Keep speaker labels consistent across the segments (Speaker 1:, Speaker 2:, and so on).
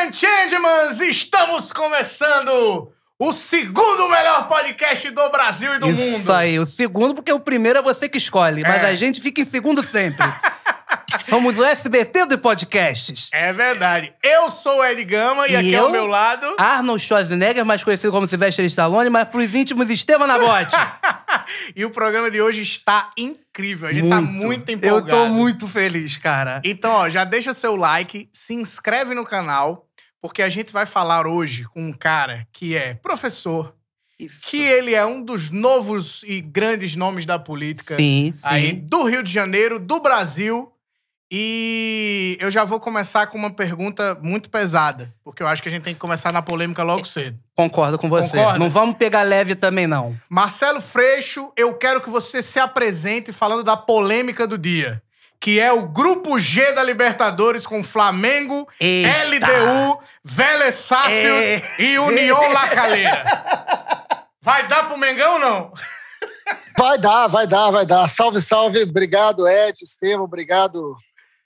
Speaker 1: and gentlemen, estamos começando o segundo melhor podcast do Brasil e do
Speaker 2: Isso
Speaker 1: mundo.
Speaker 2: aí, o segundo, porque o primeiro é você que escolhe, mas
Speaker 1: É.
Speaker 2: a gente fica em segundo sempre. Somos o SBT de podcasts.
Speaker 1: É verdade. Eu sou o Ed Gama e,
Speaker 2: E
Speaker 1: aqui
Speaker 2: eu?
Speaker 1: ao meu lado.
Speaker 2: Arnold Schwarzenegger, mais conhecido como Sylvester Stallone, mas pros íntimos, Estevam Nabote.
Speaker 1: E o programa de hoje está incrível. A gente tá muito
Speaker 2: Eu
Speaker 1: empolgado.
Speaker 2: tô muito feliz, cara.
Speaker 1: Então, ó, já deixa seu like, se inscreve no canal, porque a gente vai falar hoje com um cara que é professor,
Speaker 2: Isso.
Speaker 1: que ele é um dos novos e grandes nomes da política
Speaker 2: Sim, sim.
Speaker 1: aí do Rio de Janeiro, do Brasil. E eu já vou começar com uma pergunta muito pesada, porque eu acho que a gente tem que começar na polêmica logo cedo.
Speaker 2: Concordo com você.
Speaker 1: Concorda?
Speaker 2: Não vamos pegar leve também, não.
Speaker 1: Marcelo Freixo, eu quero que você se apresente falando da polêmica do dia, que é o Grupo G da Libertadores com Flamengo,
Speaker 2: Eita.
Speaker 1: LDU, Vélez Sarsfield
Speaker 2: É.
Speaker 1: e União La Calera. Vai dar pro Mengão ou não?
Speaker 3: Vai dar, vai dar, vai dar. Salve, salve. Obrigado, Ed, Estevam. Obrigado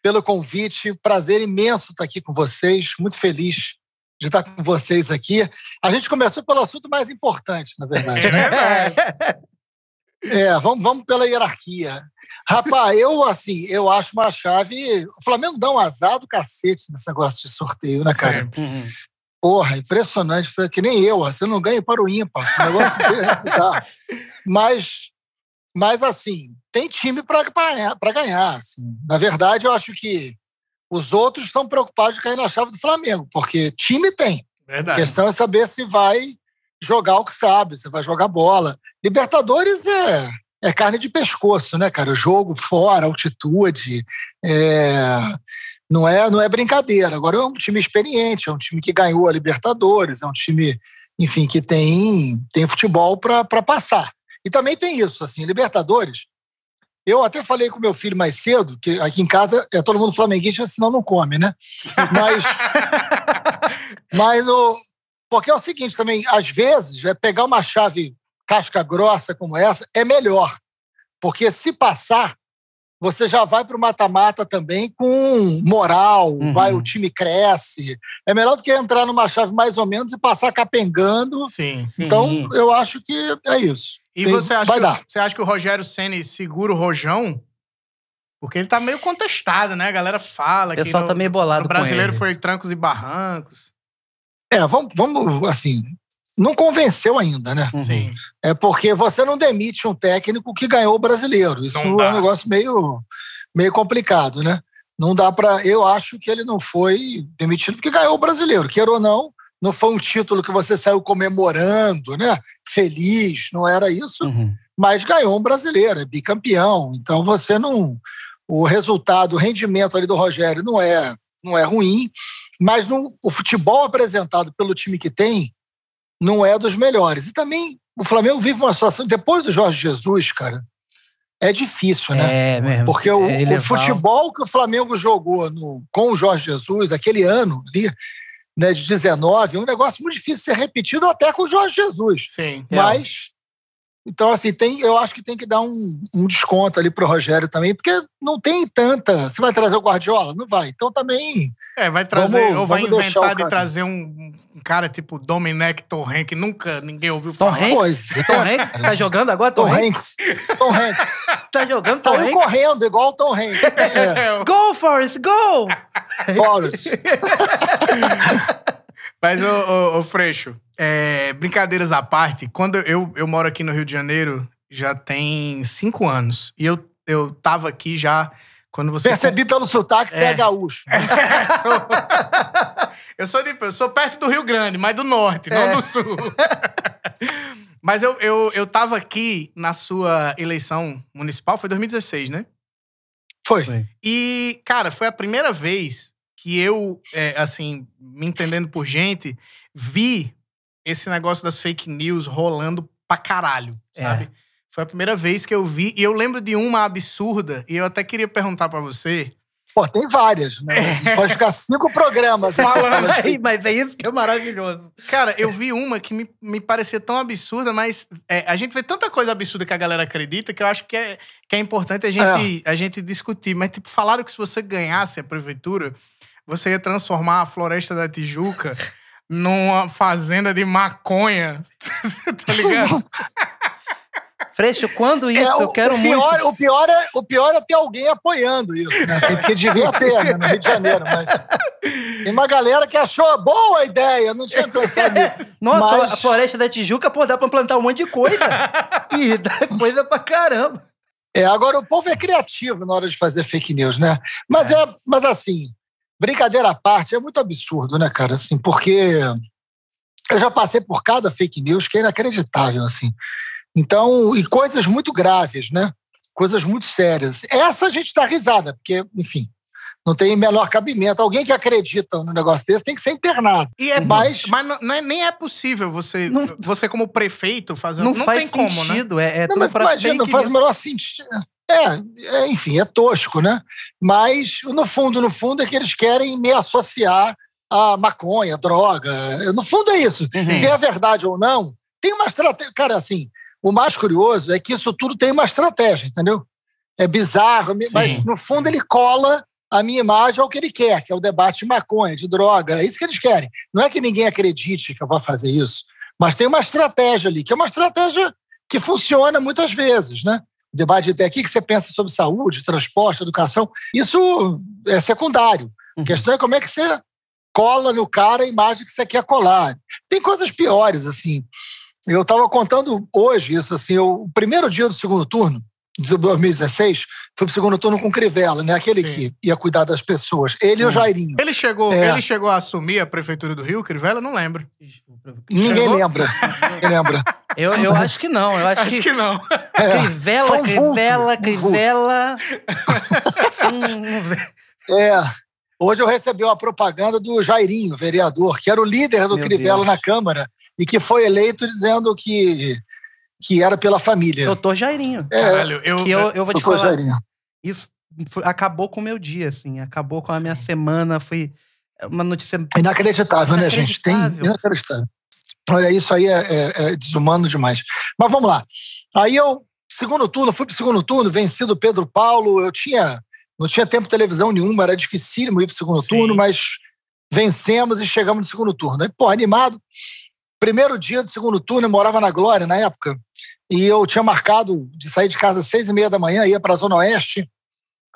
Speaker 3: pelo convite. Prazer imenso estar aqui com vocês. Muito feliz de estar com vocês aqui. A gente começou pelo assunto mais importante, na verdade, né? É, vamos, vamos pela hierarquia. Rapaz, eu, assim, eu acho uma chave... O Flamengo dá um azar do cacete nesse negócio de sorteio, né, cara?
Speaker 2: Uhum.
Speaker 3: Porra, impressionante. Foi que nem eu, você não ganha para o ímpar. O negócio é. Mas, mas, assim, tem time para ganhar. Assim. Na verdade, eu acho que os outros estão preocupados de cair na chave do Flamengo, porque time tem. A
Speaker 1: Verdade.
Speaker 3: questão é saber se vai jogar o que sabe, se vai jogar bola. Libertadores é, é carne de pescoço, né, cara? Jogo fora, altitude. é, não, é, não é brincadeira. Agora é um time experiente, é um time que ganhou a Libertadores, é um time, enfim, que tem, tem futebol para passar. E também tem isso, assim, Libertadores. Eu até falei com meu filho mais cedo, que aqui em casa é todo mundo flamenguista, senão não come, né? Mas. Mas no, porque é o seguinte também, às vezes, é pegar uma chave casca grossa como essa é melhor. Porque se passar, você já vai para o mata-mata também com moral,
Speaker 2: Uhum.
Speaker 3: vai, o time cresce. É melhor do que entrar numa chave mais ou menos e passar capengando.
Speaker 1: Sim.
Speaker 2: Sim.
Speaker 3: Então, eu acho que é isso.
Speaker 1: E
Speaker 3: Tem-
Speaker 1: você acha,
Speaker 3: vai
Speaker 1: que,
Speaker 3: dar.
Speaker 1: você acha que o Rogério Ceni segura o Rojão? Porque ele tá meio contestado, né? A galera fala
Speaker 2: O
Speaker 1: que
Speaker 2: pessoal
Speaker 1: no,
Speaker 2: tá meio bolado
Speaker 1: no brasileiro
Speaker 2: com ele.
Speaker 1: foi trancos e barrancos.
Speaker 3: É, vamos, vamos assim, não convenceu ainda, né?
Speaker 2: Uhum.
Speaker 1: Sim.
Speaker 3: É porque você não demite um técnico que ganhou o brasileiro. Isso é um negócio meio, meio complicado, né? Não dá para. Eu acho que ele não foi demitido porque ganhou o brasileiro. Queira ou não, não foi um título que você saiu comemorando, né? Feliz, não era isso,
Speaker 2: Uhum.
Speaker 3: mas ganhou um brasileiro, é bicampeão. Então você não. O resultado, o rendimento ali do Rogério não é, não é ruim, mas no, o futebol apresentado pelo time que tem não é dos melhores. E também o Flamengo vive uma situação, depois do Jorge Jesus, cara, é difícil, né?
Speaker 2: É mesmo.
Speaker 3: Porque o,
Speaker 2: É
Speaker 3: o
Speaker 2: elevar-
Speaker 3: futebol que o Flamengo jogou no- com o Jorge Jesus, aquele ano ali, né, de 19, é um negócio muito difícil de ser repetido até com o Jorge Jesus.
Speaker 1: Sim.
Speaker 3: Mas, então, assim, tem, eu acho que tem que dar um, um desconto ali pro Rogério também, porque não tem tanta. Você vai trazer o Guardiola? Não vai. Então também.
Speaker 1: É, vai trazer,
Speaker 3: Vamos-
Speaker 1: ou vai inventar de trazer um, um cara tipo Domenech Torren, que nunca ninguém ouviu
Speaker 2: Tom
Speaker 1: falar.
Speaker 2: Hanks?
Speaker 3: Pois
Speaker 2: Tom Hanks? Tá jogando agora, Tom,
Speaker 3: Tom
Speaker 2: Hanks?
Speaker 3: Tom Hanks.
Speaker 2: Tá jogando Tom Hanks?
Speaker 3: correndo, igual o Tom Hanks. É,
Speaker 1: É,
Speaker 2: Go, Forrest, go!
Speaker 3: Forrest.
Speaker 1: Mas, ô, ô, ô, Freixo, é, brincadeiras à parte, quando eu, eu moro aqui no Rio de Janeiro, já tem cinco anos. E eu, eu tava aqui já quando você.
Speaker 3: Percebi pelo sotaque que você
Speaker 1: É.
Speaker 3: é gaúcho.
Speaker 1: Sou- eu, sou de, eu sou perto do Rio Grande, mas do norte, não
Speaker 2: É.
Speaker 1: do sul. mas eu, eu, eu tava aqui na sua eleição municipal, foi 2016, né?
Speaker 3: Foi.
Speaker 2: Foi.
Speaker 1: E, cara, foi a primeira vez que eu, é, assim, me entendendo por gente, vi esse negócio das fake news rolando pra caralho,
Speaker 2: É.
Speaker 1: sabe? Foi a primeira vez que eu vi. E eu lembro de uma absurda, e eu até queria perguntar pra você.
Speaker 3: Pô, tem várias, né? Pode ficar cinco programas
Speaker 1: Falando.
Speaker 2: Aí, mas é isso que é maravilhoso.
Speaker 1: Cara, eu vi uma que me, me parecia tão absurda, mas é, a gente vê tanta coisa absurda que a galera acredita que eu acho que é, que é importante a gente, a gente discutir. Mas, tipo, falaram que se você ganhasse a prefeitura, você ia transformar a Floresta da Tijuca numa fazenda de maconha. tá ligado?
Speaker 2: Freixo, quando isso?
Speaker 3: É, o,
Speaker 2: eu quero
Speaker 3: o pior,
Speaker 2: muito.
Speaker 3: O pior, é, o pior é ter alguém apoiando isso, né? Assim, porque devia ter né, no Rio de Janeiro, mas tem uma galera que achou boa a ideia, não tinha pensado nisso.
Speaker 2: Nossa,
Speaker 3: Mas-
Speaker 2: a floresta da Tijuca, pô, dá pra plantar um monte de coisa. e dá coisa pra caramba.
Speaker 3: É, agora o povo é criativo na hora de fazer fake news, né? Mas é, mas assim, brincadeira à parte, é muito absurdo, né, cara? Assim, porque eu já passei por cada fake news que é inacreditável, assim. Então, e coisas muito graves, né? Coisas muito sérias. Essa a gente dá risada, porque, enfim, não tem menor cabimento. Alguém que acredita num negócio desse tem que ser internado.
Speaker 1: E é
Speaker 3: Mas-
Speaker 1: mas, não, não é- nem é possível você,
Speaker 2: Não-
Speaker 1: você como prefeito fazer.
Speaker 2: Não,
Speaker 1: Não,
Speaker 2: faz
Speaker 1: tem como, né?
Speaker 2: sentido. É, é
Speaker 3: Não, mas imagina,
Speaker 2: fake
Speaker 3: não faz o menor sentido. É, é, enfim, é tosco, né? Mas, no fundo, no fundo, é que eles querem me associar a maconha, droga. No fundo é isso.
Speaker 2: Uhum.
Speaker 3: Se é verdade ou não, tem uma estratégia. Cara, assim, o mais curioso é que isso tudo tem uma estratégia, entendeu? É bizarro, mas no fundo ele cola a minha imagem ao que ele quer, que é o debate de maconha, de droga. É isso que eles querem. Não é que ninguém acredite que eu vou fazer isso, mas tem uma estratégia ali, que é uma estratégia que funciona muitas vezes, né? Debate de ideia, o que você pensa sobre saúde, transporte, educação, isso é secundário. A
Speaker 2: Uhum.
Speaker 3: questão é como é que você cola no cara a imagem que você quer colar. Tem coisas piores, assim. Eu estava contando hoje isso, assim, eu- o primeiro dia do segundo turno, de 2016, foi pro segundo turno com o Crivella, né? Aquele
Speaker 1: Sim.
Speaker 3: que ia cuidar das pessoas. Ele e o. Jairinho.
Speaker 1: Ele chegou,
Speaker 3: É.
Speaker 1: ele chegou a assumir a prefeitura do Rio, Crivella? Não lembro.
Speaker 3: Ninguém
Speaker 1: Chegou?
Speaker 3: lembra. Ninguém lembra.
Speaker 2: Eu, eu acho que não. Eu acho,
Speaker 1: Acho
Speaker 2: que,
Speaker 1: que não.
Speaker 3: É.
Speaker 2: Crivella,
Speaker 3: um
Speaker 2: Crivella,
Speaker 3: um.
Speaker 2: Crivella.
Speaker 3: É. Hoje eu recebi uma propaganda do Jairinho, vereador, que era o líder do
Speaker 2: Meu
Speaker 3: Crivella
Speaker 2: Deus.
Speaker 3: na Câmara e que foi eleito dizendo que, que era pela família.
Speaker 2: doutor Jairinho.
Speaker 3: É,
Speaker 1: Caralho, eu,
Speaker 2: Que eu, eu vou te falar.
Speaker 3: Jairinho.
Speaker 2: Isso foi- acabou com o meu dia, assim. Acabou com a minha semana. Foi uma notícia.
Speaker 3: Inacreditável, né, gente? Tem
Speaker 2: Inacreditável.
Speaker 3: inacreditável. Olha, isso aí é, é- é desumano demais. Mas vamos lá. Aí eu, segundo turno, fui pro segundo turno, venci do Pedro Paulo. Eu tinha, não tinha tempo de televisão nenhuma, era dificílimo ir pro segundo
Speaker 1: Sim.
Speaker 3: turno, mas vencemos e chegamos no segundo turno. Aí, pô, animado. Primeiro dia do segundo turno, eu morava na Glória na época, e eu tinha marcado de sair de casa às seis e meia da manhã, ia para a Zona Oeste.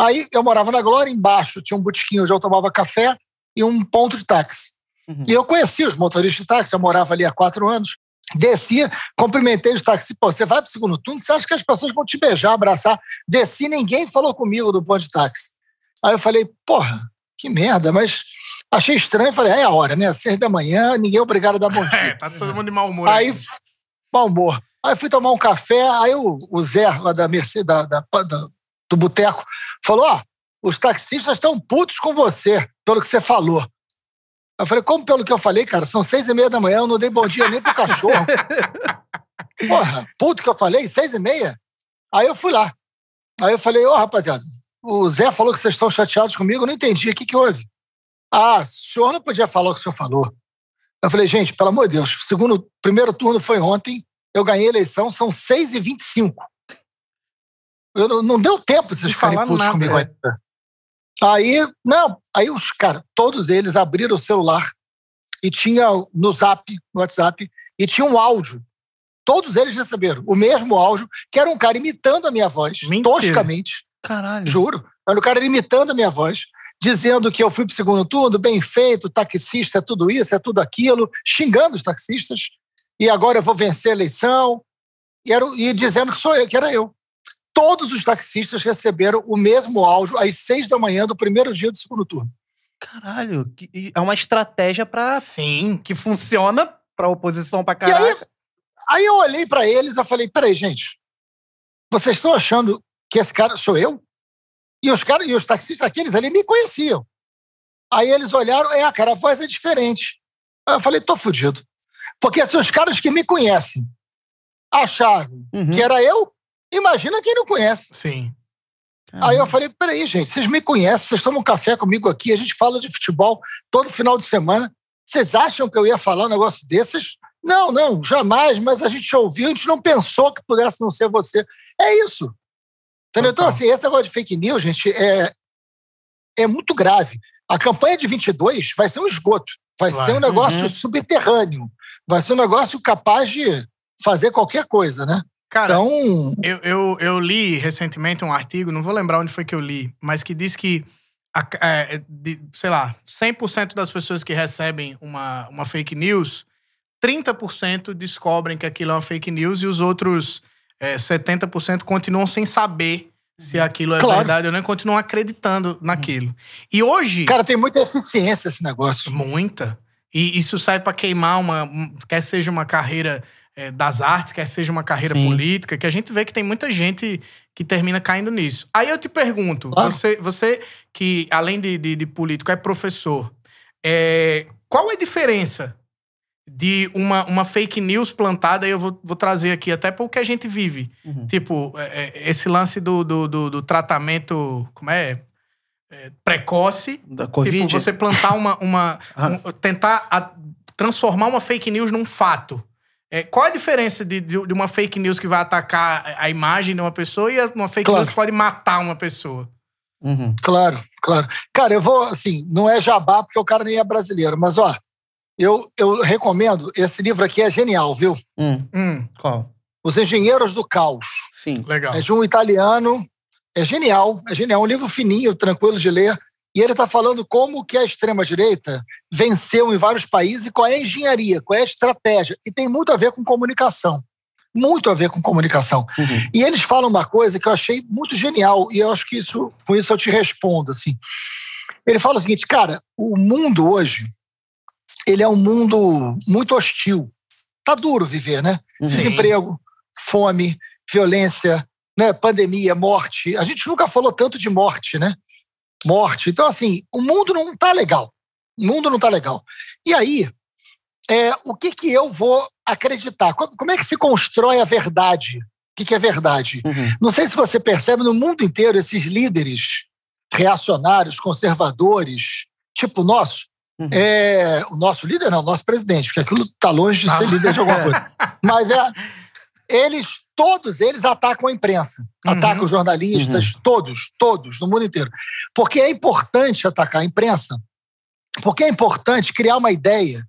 Speaker 3: Aí eu morava na Glória, embaixo tinha um botequim onde eu tomava café e um ponto de táxi.
Speaker 2: Uhum.
Speaker 3: E eu conhecia os motoristas de táxi, eu morava ali há quatro anos. Descia, cumprimentei os táxis. Pô, você vai para o segundo turno, você acha que as pessoas vão te beijar, abraçar? Desci, ninguém falou comigo do ponto de táxi. Aí eu falei, porra, que merda, mas achei estranho. Falei, é a hora, né? Às seis da manhã, ninguém é obrigado a dar bom
Speaker 1: É,
Speaker 3: dia.
Speaker 1: tá todo mundo de mau humor.
Speaker 3: Aí,
Speaker 1: aí.
Speaker 3: mau humor. Aí fui tomar um café, aí o, o Zé, lá da Mercedes, da, da- da- do boteco, falou: ó, os taxistas estão putos com você, pelo que você falou. Eu falei, como pelo que eu falei, cara? São seis e meia da manhã, eu não dei bom dia nem pro cachorro. Porra, puto que eu falei, seis e meia? Aí eu fui lá. Aí eu falei, ô rapaziada, o Zé falou que vocês estão chateados comigo, eu não entendi, o que, que houve? Ah, o senhor não podia falar o que o senhor falou. Eu falei, gente, pelo amor de Deus, o segundo, primeiro turno foi ontem, eu ganhei a eleição, são 6 e 25 eu não, não deu tempo vocês ficarem putos
Speaker 1: nada,
Speaker 3: comigo
Speaker 1: é.
Speaker 3: Aí, não, aí os caras, todos eles abriram o celular e tinha no zap, no WhatsApp, e tinha um áudio. Todos eles receberam o mesmo áudio, que era um cara imitando a minha voz,
Speaker 1: Mentira.
Speaker 3: toscamente,
Speaker 2: Caralho.
Speaker 3: juro. Era o cara imitando a minha voz, dizendo que eu fui pro segundo turno, bem feito, taxista é tudo isso, é tudo aquilo, xingando os taxistas, e agora eu vou vencer a eleição, e, era, e dizendo que sou eu, que era eu. Todos os taxistas receberam o mesmo áudio às seis da manhã do primeiro dia do segundo turno.
Speaker 2: Caralho. que- É uma estratégia pra,
Speaker 1: Sim.
Speaker 2: que funciona pra oposição pra
Speaker 3: E aí,
Speaker 2: caralho.
Speaker 3: aí eu olhei para eles e falei: peraí, gente, vocês estão achando que esse cara sou eu? E os caras e os taxistas aqueles ali me conheciam. Aí eles olharam, é, cara, a voz é diferente. Aí eu falei, tô fudido. Porque se os caras que me conhecem acharam
Speaker 2: Uhum.
Speaker 3: que era eu, imagina quem não conhece.
Speaker 1: Sim.
Speaker 3: Aí eu falei, peraí, gente, vocês me conhecem, vocês tomam um café comigo aqui, a gente fala de futebol todo final de semana. Vocês acham que eu ia falar um negócio desses? Não, não, jamais, mas a gente ouviu, a gente não pensou que pudesse não ser você. É isso. Entendeu? Então, assim, esse negócio de fake news, gente, é, é muito grave. A campanha de 22 vai ser um esgoto, vai
Speaker 1: Claro.
Speaker 3: ser um negócio
Speaker 2: Uhum.
Speaker 3: subterrâneo, vai ser um negócio capaz de fazer qualquer coisa, né?
Speaker 1: Cara,
Speaker 3: Então,
Speaker 1: eu, eu, eu li recentemente um artigo, não vou lembrar onde foi que eu li, mas que diz que, a- é, de- sei lá, 100% das pessoas que recebem uma, uma fake news, 30% descobrem que aquilo é uma fake news e os outros é, 70% continuam sem saber se aquilo é
Speaker 3: Claro.
Speaker 1: verdade ou não, e continuam acreditando naquilo. E hoje.
Speaker 3: cara, tem muita eficiência esse negócio.
Speaker 1: Muita. E isso serve para queimar uma. um- Quer seja uma carreira eh, das artes, quer seja uma carreira
Speaker 2: Sim.
Speaker 1: política, que a gente vê que tem muita gente que termina caindo nisso. Aí eu te pergunto,
Speaker 3: Claro.
Speaker 1: você, você que, além de, de, de político, é professor, eh, qual é a diferença de uma, uma fake news plantada, e eu vou, vou trazer aqui até para o que a gente vive.
Speaker 2: Uhum.
Speaker 1: Tipo, eh, eh, esse lance do, do, do, do tratamento, como é? Eh, precoce,
Speaker 2: Da Covid?
Speaker 1: Tipo, você plantar uma. uma
Speaker 2: Ah.
Speaker 1: um- tentar a- transformar uma fake news num fato. É, qual a diferença de, de, de uma fake news que vai atacar a- a imagem de uma pessoa e uma fake
Speaker 3: Claro.
Speaker 1: news que pode matar uma pessoa?
Speaker 2: Uhum.
Speaker 3: Claro, claro. Cara, eu vou, assim, não é jabá, porque o cara nem é brasileiro, mas, ó, eu, eu recomendo, esse livro aqui é genial, viu?
Speaker 2: Hum.
Speaker 1: Hum,
Speaker 2: Qual?
Speaker 3: Os Engenheiros do Caos.
Speaker 2: Sim.
Speaker 1: legal.
Speaker 3: É de um italiano, é genial, é genial, um livro fininho, tranquilo de ler, e ele está falando como que a extrema-direita venceu em vários países e qual é a engenharia, qual é a estratégia, e tem muito a ver com comunicação, muito a ver com comunicação.
Speaker 2: Uhum.
Speaker 3: E eles falam uma coisa que eu achei muito genial, e eu acho que isso, com isso eu te respondo, assim. Ele fala o seguinte, cara, o mundo hoje, ele é um mundo muito hostil. Tá duro viver, né?
Speaker 2: Uhum.
Speaker 1: Sim.
Speaker 3: Desemprego, fome, violência, né? pandemia, morte. A gente nunca falou tanto de morte, né? Morte. Então, assim, o mundo não tá legal. O mundo não tá legal. E aí, é, o que que eu vou acreditar? Co- Como é que se constrói a verdade? O que, que é verdade?
Speaker 2: Uhum.
Speaker 3: Não sei se você percebe, no mundo inteiro, esses líderes reacionários, conservadores, tipo o nosso,
Speaker 2: Uhum.
Speaker 3: é, o nosso líder não, o nosso presidente, porque aquilo está longe de
Speaker 1: Ah.
Speaker 3: ser líder de alguma coisa. Mas é, eles, todos eles atacam a imprensa,
Speaker 1: Uhum.
Speaker 3: atacam os jornalistas, todos, todos, no mundo inteiro. Porque é importante atacar a imprensa, porque é importante criar uma ideia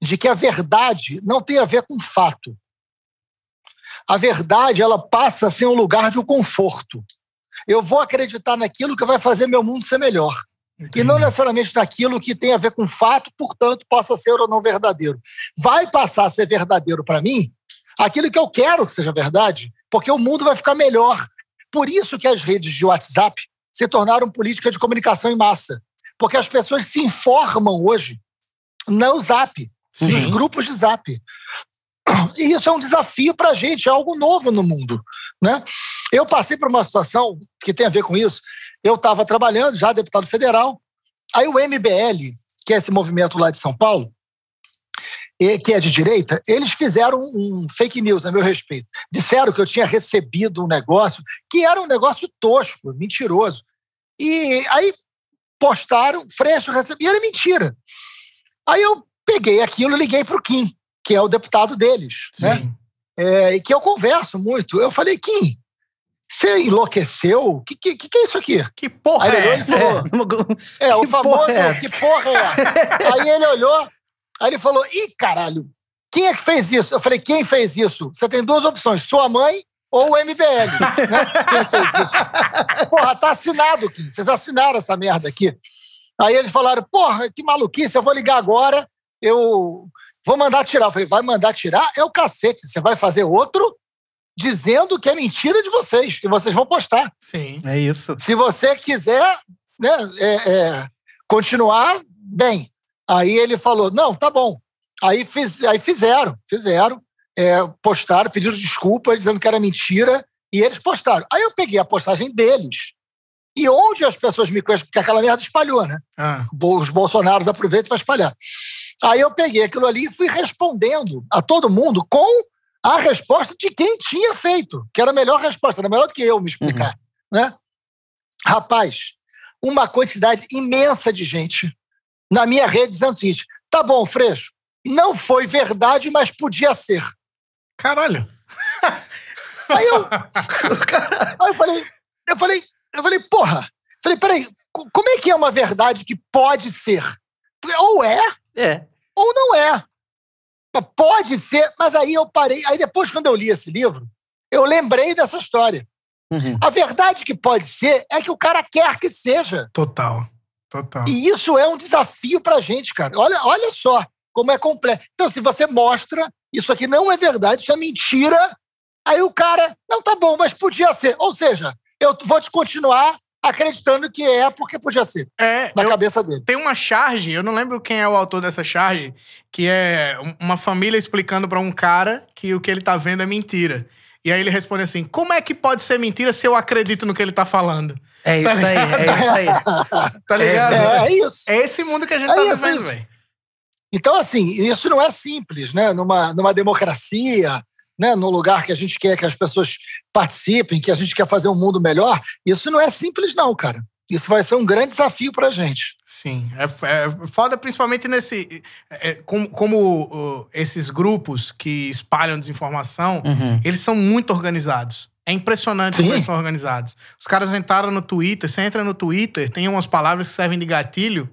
Speaker 3: de que a verdade não tem a ver com fato. A verdade, ela passa a ser um lugar de um conforto. Eu vou acreditar naquilo que vai fazer meu mundo ser melhor. E não necessariamente naquilo que tem a ver com fato, portanto, possa ser ou não verdadeiro. Vai passar a ser verdadeiro para mim aquilo que eu quero que seja verdade, porque o mundo vai ficar melhor. Por isso que as redes de WhatsApp se tornaram política de comunicação em massa. Porque as pessoas se informam hoje no Zap, nos
Speaker 1: Sim.
Speaker 3: grupos de Zap. E isso é um desafio para a gente, é algo novo no mundo. Né? Eu passei por uma situação que tem a ver com isso. Eu estava trabalhando, já deputado federal, aí o MBL, que é esse movimento lá de São Paulo, que é de direita, eles fizeram um fake news a meu respeito. Disseram que eu tinha recebido um negócio que era um negócio tosco, mentiroso. E aí postaram, Freixo recebi, e era mentira. Aí eu peguei aquilo e liguei para o Kim, que é o deputado deles, né?
Speaker 1: Sim.
Speaker 3: É, e que eu converso muito. Eu falei, Kim, você enlouqueceu? O que, que, que é isso aqui?
Speaker 1: Que porra
Speaker 3: Aí
Speaker 1: é essa?
Speaker 3: é, o
Speaker 2: Que
Speaker 3: famoso,
Speaker 2: porra é
Speaker 3: que porra é essa? Aí ele olhou, aí ele falou, ih, caralho, quem é que fez isso? Eu falei, quem fez isso? Você tem duas opções, sua mãe ou o MBL, né? Quem fez isso? Porra, tá assinado, Kim, vocês assinaram essa merda aqui. Aí eles falaram, porra, que maluquice, eu vou ligar agora, eu vou mandar tirar. Eu falei, vai mandar tirar? É o cacete, você vai fazer outro dizendo que é mentira de vocês, que vocês vão postar.
Speaker 1: Sim.
Speaker 2: É isso.
Speaker 3: Se você quiser né, é, é, continuar, bem. Aí ele falou: não, tá bom. Aí, fiz, aí fizeram, fizeram, é, postaram, pediram desculpa, dizendo que era mentira, e eles postaram. Aí eu peguei a postagem deles. E onde as pessoas me conhecem, porque aquela merda espalhou, né?
Speaker 1: Ah,
Speaker 3: Os bolsonaros aproveitam para espalhar. Aí eu peguei aquilo ali e fui respondendo a todo mundo com a resposta de quem tinha feito, que era a melhor resposta, era melhor do que eu me explicar. Né? Rapaz, uma quantidade imensa de gente na minha rede dizendo o seguinte: tá bom, Freixo, não foi verdade, mas podia ser.
Speaker 1: caralho.
Speaker 3: Aí eu, aí eu falei, eu falei, eu falei, porra, Falei, peraí, como é que é uma verdade que pode ser? Ou é,
Speaker 2: É.
Speaker 3: ou não é. Pode ser, mas aí eu parei. Aí depois, quando eu li esse livro, eu lembrei dessa história.
Speaker 2: Uhum.
Speaker 3: A verdade que pode ser é que o cara quer que seja.
Speaker 1: Total. Total.
Speaker 3: E isso é um desafio pra gente, cara. Olha, olha só como é complexo. Então, se você mostra, isso aqui não é verdade, isso é mentira, aí o cara, não, tá bom, mas podia ser. Ou seja, eu vou te continuar acreditando que é porque podia ser,
Speaker 1: É,
Speaker 3: na
Speaker 1: eu-
Speaker 3: cabeça dele.
Speaker 1: tem uma charge, eu não lembro quem é o autor dessa charge, que é um- uma família explicando pra um cara que o que ele tá vendo é mentira. E aí ele responde assim: como é que pode ser mentira se eu acredito no que ele tá falando?
Speaker 2: É isso aí, é isso aí.
Speaker 1: Tá ligado?
Speaker 3: É, é isso.
Speaker 1: É esse mundo que a gente
Speaker 3: É
Speaker 1: tá
Speaker 3: isso, é
Speaker 1: vivendo, velho.
Speaker 3: Então, assim, isso não é simples, né? Numa, numa democracia, né? num lugar que a gente quer que as pessoas participem, que a gente quer fazer um mundo melhor, isso não é simples, não, cara. Isso vai ser um grande desafio pra gente.
Speaker 1: Sim, é, é foda principalmente nesse. é, como como, uh, esses grupos que espalham desinformação,
Speaker 2: Uhum.
Speaker 1: eles são muito organizados. É impressionante como
Speaker 3: Sim.
Speaker 1: eles são organizados. Os caras entraram no Twitter, você entra no Twitter, tem umas palavras que servem de gatilho.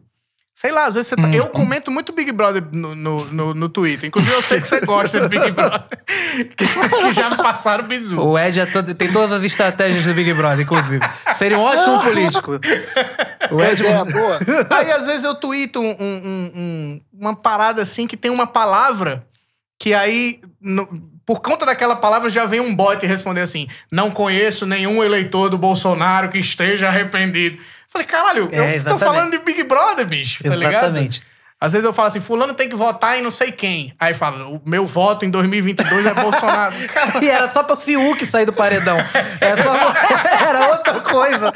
Speaker 1: Sei lá, às vezes você tá... Eu comento muito Big Brother no, no, no, no Twitter. Inclusive, eu sei que você gosta de Big Brother. que, que já me passaram bizu.
Speaker 2: O Ed é todo- tem todas as estratégias do Big Brother, inclusive. Seria um ótimo político. O Ed
Speaker 3: é, boa.
Speaker 1: Aí, às vezes, eu tweeto um- um- um- uma parada assim que tem uma palavra que aí, no- por conta daquela palavra, já vem um bot responder assim: não conheço nenhum eleitor do Bolsonaro que esteja arrependido. Falei, caralho,
Speaker 2: É,
Speaker 1: eu tô
Speaker 2: exatamente.
Speaker 1: falando de Big Brother, bicho, tá ligado?
Speaker 2: Exatamente.
Speaker 1: Às vezes eu falo assim, fulano tem que votar em não sei quem. Aí fala, o meu voto em 2022 é Bolsonaro.
Speaker 2: E era só pro Fiuk sair do paredão. Era, só- era outra coisa.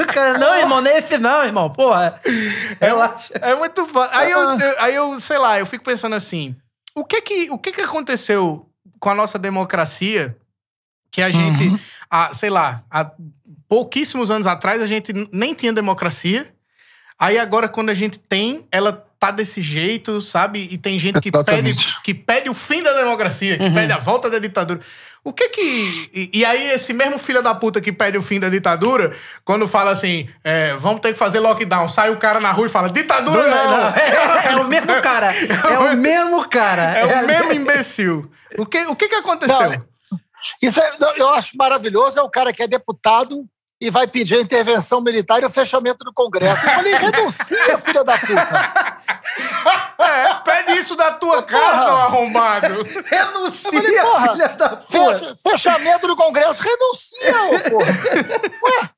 Speaker 2: O cara, não, irmão, nem esse não, irmão. Porra. Relaxa.
Speaker 1: É muito foda. Aí eu, eu- aí eu, sei lá, eu fico pensando assim: o que que, o que que aconteceu com a nossa democracia que a gente,
Speaker 3: Uhum.
Speaker 1: sei lá, há pouquíssimos anos atrás a gente nem tinha democracia. Aí agora, quando a gente tem, ela tá desse jeito, sabe? E tem gente que pede, que pede o fim da democracia, que pede a volta da ditadura. O que que. E, e aí, esse mesmo filho da puta que pede o fim da ditadura, quando fala assim, é, vamos ter que fazer lockdown, sai o cara na rua e fala: ditadura não!
Speaker 2: É, é o mesmo cara. É o mesmo cara.
Speaker 1: É o mesmo imbecil. O que, o que, que aconteceu?
Speaker 3: Não, Isso é- eu acho maravilhoso, é o cara que é deputado e vai pedir a intervenção militar e o fechamento do Congresso. Eu falei, renuncia, filha da puta.
Speaker 1: É, pede isso da tua casa, ô arrombado.
Speaker 2: Renuncia,
Speaker 3: Eu falei, porra,
Speaker 2: filha da.
Speaker 3: Fecha- fechamento do Congresso, renuncia, ô porra. Ué,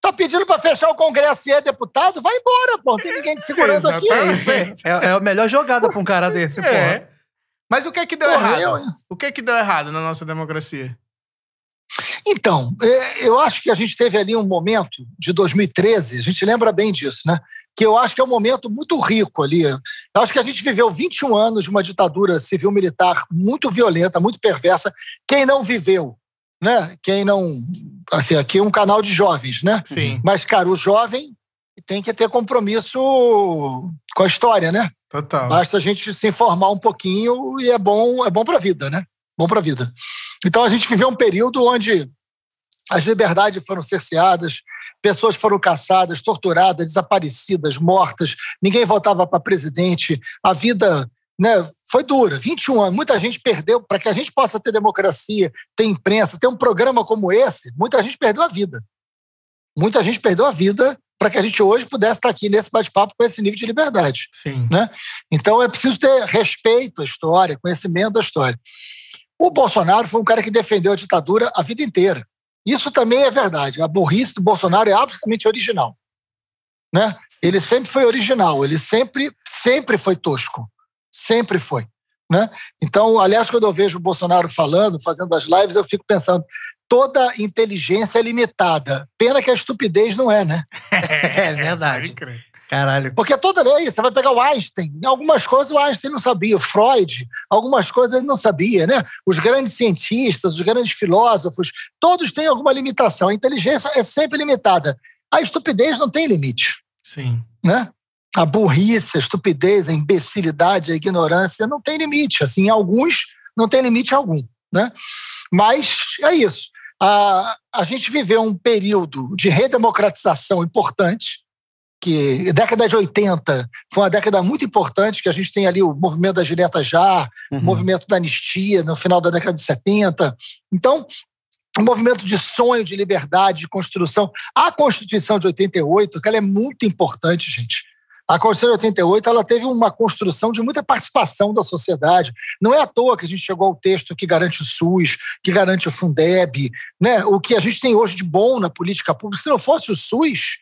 Speaker 3: tá pedindo pra fechar o Congresso e é deputado? Vai embora, pô. Não tem ninguém te segurando aqui.
Speaker 1: Exatamente.
Speaker 2: É, é a melhor jogada pra um cara desse,
Speaker 1: É.
Speaker 2: porra.
Speaker 1: Mas o que é que deu
Speaker 3: Porra,
Speaker 1: errado?
Speaker 3: eu-
Speaker 1: O que é que deu errado na nossa democracia?
Speaker 3: Então, é, eu acho que a gente teve ali um momento de 2013, a gente lembra bem disso, né? Que eu acho que é um momento muito rico ali. Eu acho que a gente viveu 21 anos de uma ditadura civil-militar muito violenta, muito perversa. Quem não viveu, né? Quem não. Assim, aqui é um canal de jovens, né?
Speaker 1: Sim,
Speaker 3: Mas, cara, o jovem tem que ter compromisso com a história, né?
Speaker 1: total.
Speaker 3: Basta a gente se informar um pouquinho e é bom, é bom para a vida, né? Bom para a vida. Então a gente viveu um período onde as liberdades foram cerceadas, pessoas foram caçadas, torturadas, desaparecidas, mortas, ninguém votava para presidente, a vida né, foi dura. 21 anos, muita gente perdeu. Para que a gente possa ter democracia, ter imprensa, ter um programa como esse, muita gente perdeu a vida. Muita gente perdeu a vida para que a gente hoje pudesse estar aqui nesse bate-papo com esse nível de liberdade.
Speaker 1: Sim.
Speaker 3: Então é preciso ter respeito à história, conhecimento da história. O Bolsonaro foi um cara que defendeu a ditadura a vida inteira. Isso também é verdade. A burrice do Bolsonaro é absolutamente original. Né? Ele sempre foi original, ele sempre, sempre foi tosco. Sempre foi. Né? Então, aliás, quando eu vejo o Bolsonaro falando, fazendo as lives, eu fico pensando: toda inteligência é limitada. Pena que a estupidez não é, né?
Speaker 2: É verdade. Caralho.
Speaker 3: Porque toda lei, você vai pegar o Einstein, algumas coisas o Einstein não sabia, o Freud, algumas coisas ele não sabia, né? Os grandes cientistas, os grandes filósofos, todos têm alguma limitação. A inteligência é sempre limitada. A estupidez não tem limite,
Speaker 1: Sim.
Speaker 3: né? A burrice, a estupidez, a imbecilidade, a ignorância não tem limite. Assim, alguns não tem limite algum, né? Mas é isso. a, a gente viveu um período de redemocratização importante, que década de 80 foi uma década muito importante, que a gente tem ali o movimento das diretas já, uhum. o movimento da anistia no final da década de 70. Então, um movimento de sonho, de liberdade, de construção. A Constituição de 88, que ela é muito importante, gente. A Constituição de 88 ela teve uma construção de muita participação da sociedade. Não é à toa que a gente chegou ao texto que garante o SUS, que garante o Fundeb, né? o que a gente tem hoje de bom na política pública. Se não fosse o SUS,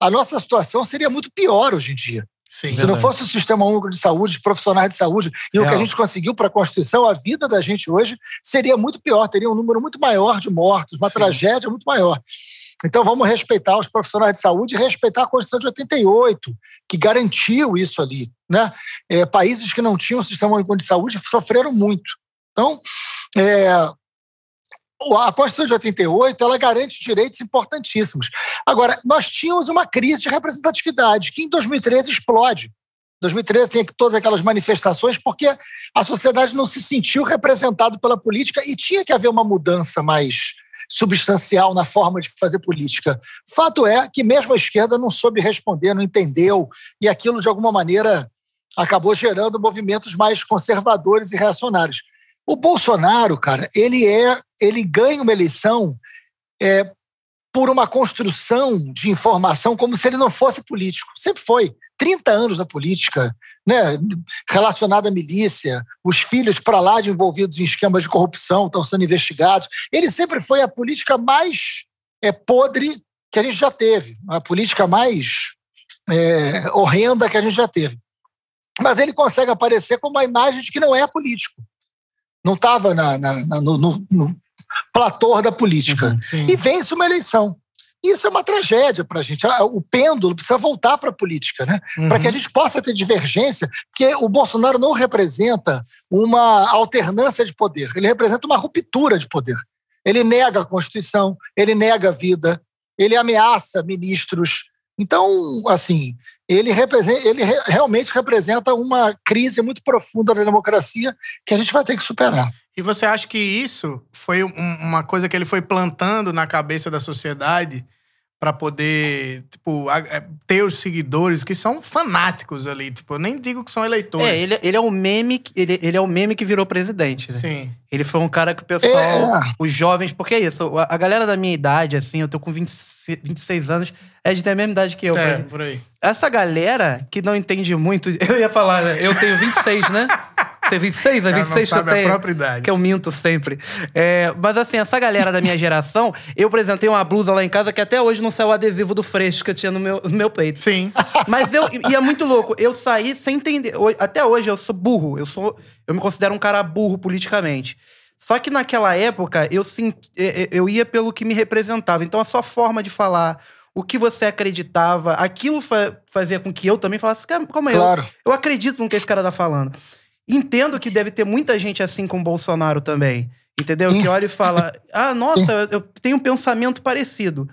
Speaker 3: a nossa situação seria muito pior hoje em dia. Sim, Se verdade. não fosse o sistema único de saúde, os profissionais de saúde, e Real. o que a gente conseguiu para a Constituição, a vida da gente hoje seria muito pior, teria um número muito maior de mortos, uma Sim. tragédia muito maior. Então vamos respeitar os profissionais de saúde e respeitar a Constituição de 88, que garantiu isso ali. Né? É, países que não tinham sistema único de saúde sofreram muito. Então, é, a Constituição de 88 ela garante direitos importantíssimos. Agora, nós tínhamos uma crise de representatividade que em 2013 explode. Em 2013 tem todas aquelas manifestações porque a sociedade não se sentiu representada pela política e tinha que haver uma mudança mais substancial na forma de fazer política. Fato é que mesmo a esquerda não soube responder, não entendeu, e aquilo de alguma maneira acabou gerando movimentos mais conservadores e reacionários. O Bolsonaro, cara, ele é, ele ganha uma eleição é, por uma construção de informação como se ele não fosse político. Sempre foi. 30 anos na política, né, relacionado à milícia, os filhos para lá de envolvidos em esquemas de corrupção estão sendo investigados. Ele sempre foi a política mais é, podre que a gente já teve, a política mais é, horrenda que a gente já teve. Mas ele consegue aparecer com uma imagem de que não é político não estava no, no, no platô da política. Uhum, e vence uma eleição. Isso é uma tragédia para a gente. O pêndulo precisa voltar para a política, né? Uhum. Para que a gente possa ter divergência, porque o Bolsonaro não representa uma alternância de poder, ele representa uma ruptura de poder. Ele nega a Constituição, ele nega a vida, ele ameaça ministros. Então, assim, ele, representa, ele re, realmente representa uma crise muito profunda da democracia que a gente vai ter que superar.
Speaker 1: E você acha que isso foi um, uma coisa que ele foi plantando na cabeça da sociedade para poder, tipo, é, ter os seguidores que são fanáticos ali. Tipo, eu nem digo que são eleitores.
Speaker 2: É, ele, ele é o meme, ele, ele é o meme que virou presidente, né? Sim. Ele foi um cara que o pessoal, é. os jovens, porque é isso, a galera da minha idade, assim, eu tô com 20, 26 anos, é de ter a mesma idade que eu.
Speaker 1: É, por aí.
Speaker 2: Essa galera que não entende muito, eu ia falar, né? Eu tenho 26, né? Tem 26, é 26
Speaker 1: que
Speaker 2: eu tenho.
Speaker 1: a própria idade.
Speaker 2: Que eu minto sempre. É, mas assim, essa galera da minha geração, eu, tenho uma blusa lá em casa que até hoje não saiu o adesivo do fresco que eu tinha no meu, no meu peito.
Speaker 1: Sim.
Speaker 2: Mas eu. E é muito louco. Eu saí sem entender. Até hoje eu sou burro. Eu sou. Eu me considero um cara burro politicamente. Só que naquela época eu, eu ia pelo que me representava. Então a sua forma de falar, o que você acreditava, aquilo fa fazia com que eu também falasse, como é? Claro. Eu, eu acredito no que esse cara tá falando. Entendo que deve ter muita gente assim com o Bolsonaro também. Entendeu? Que olha e fala: ah, nossa, eu tenho um pensamento parecido.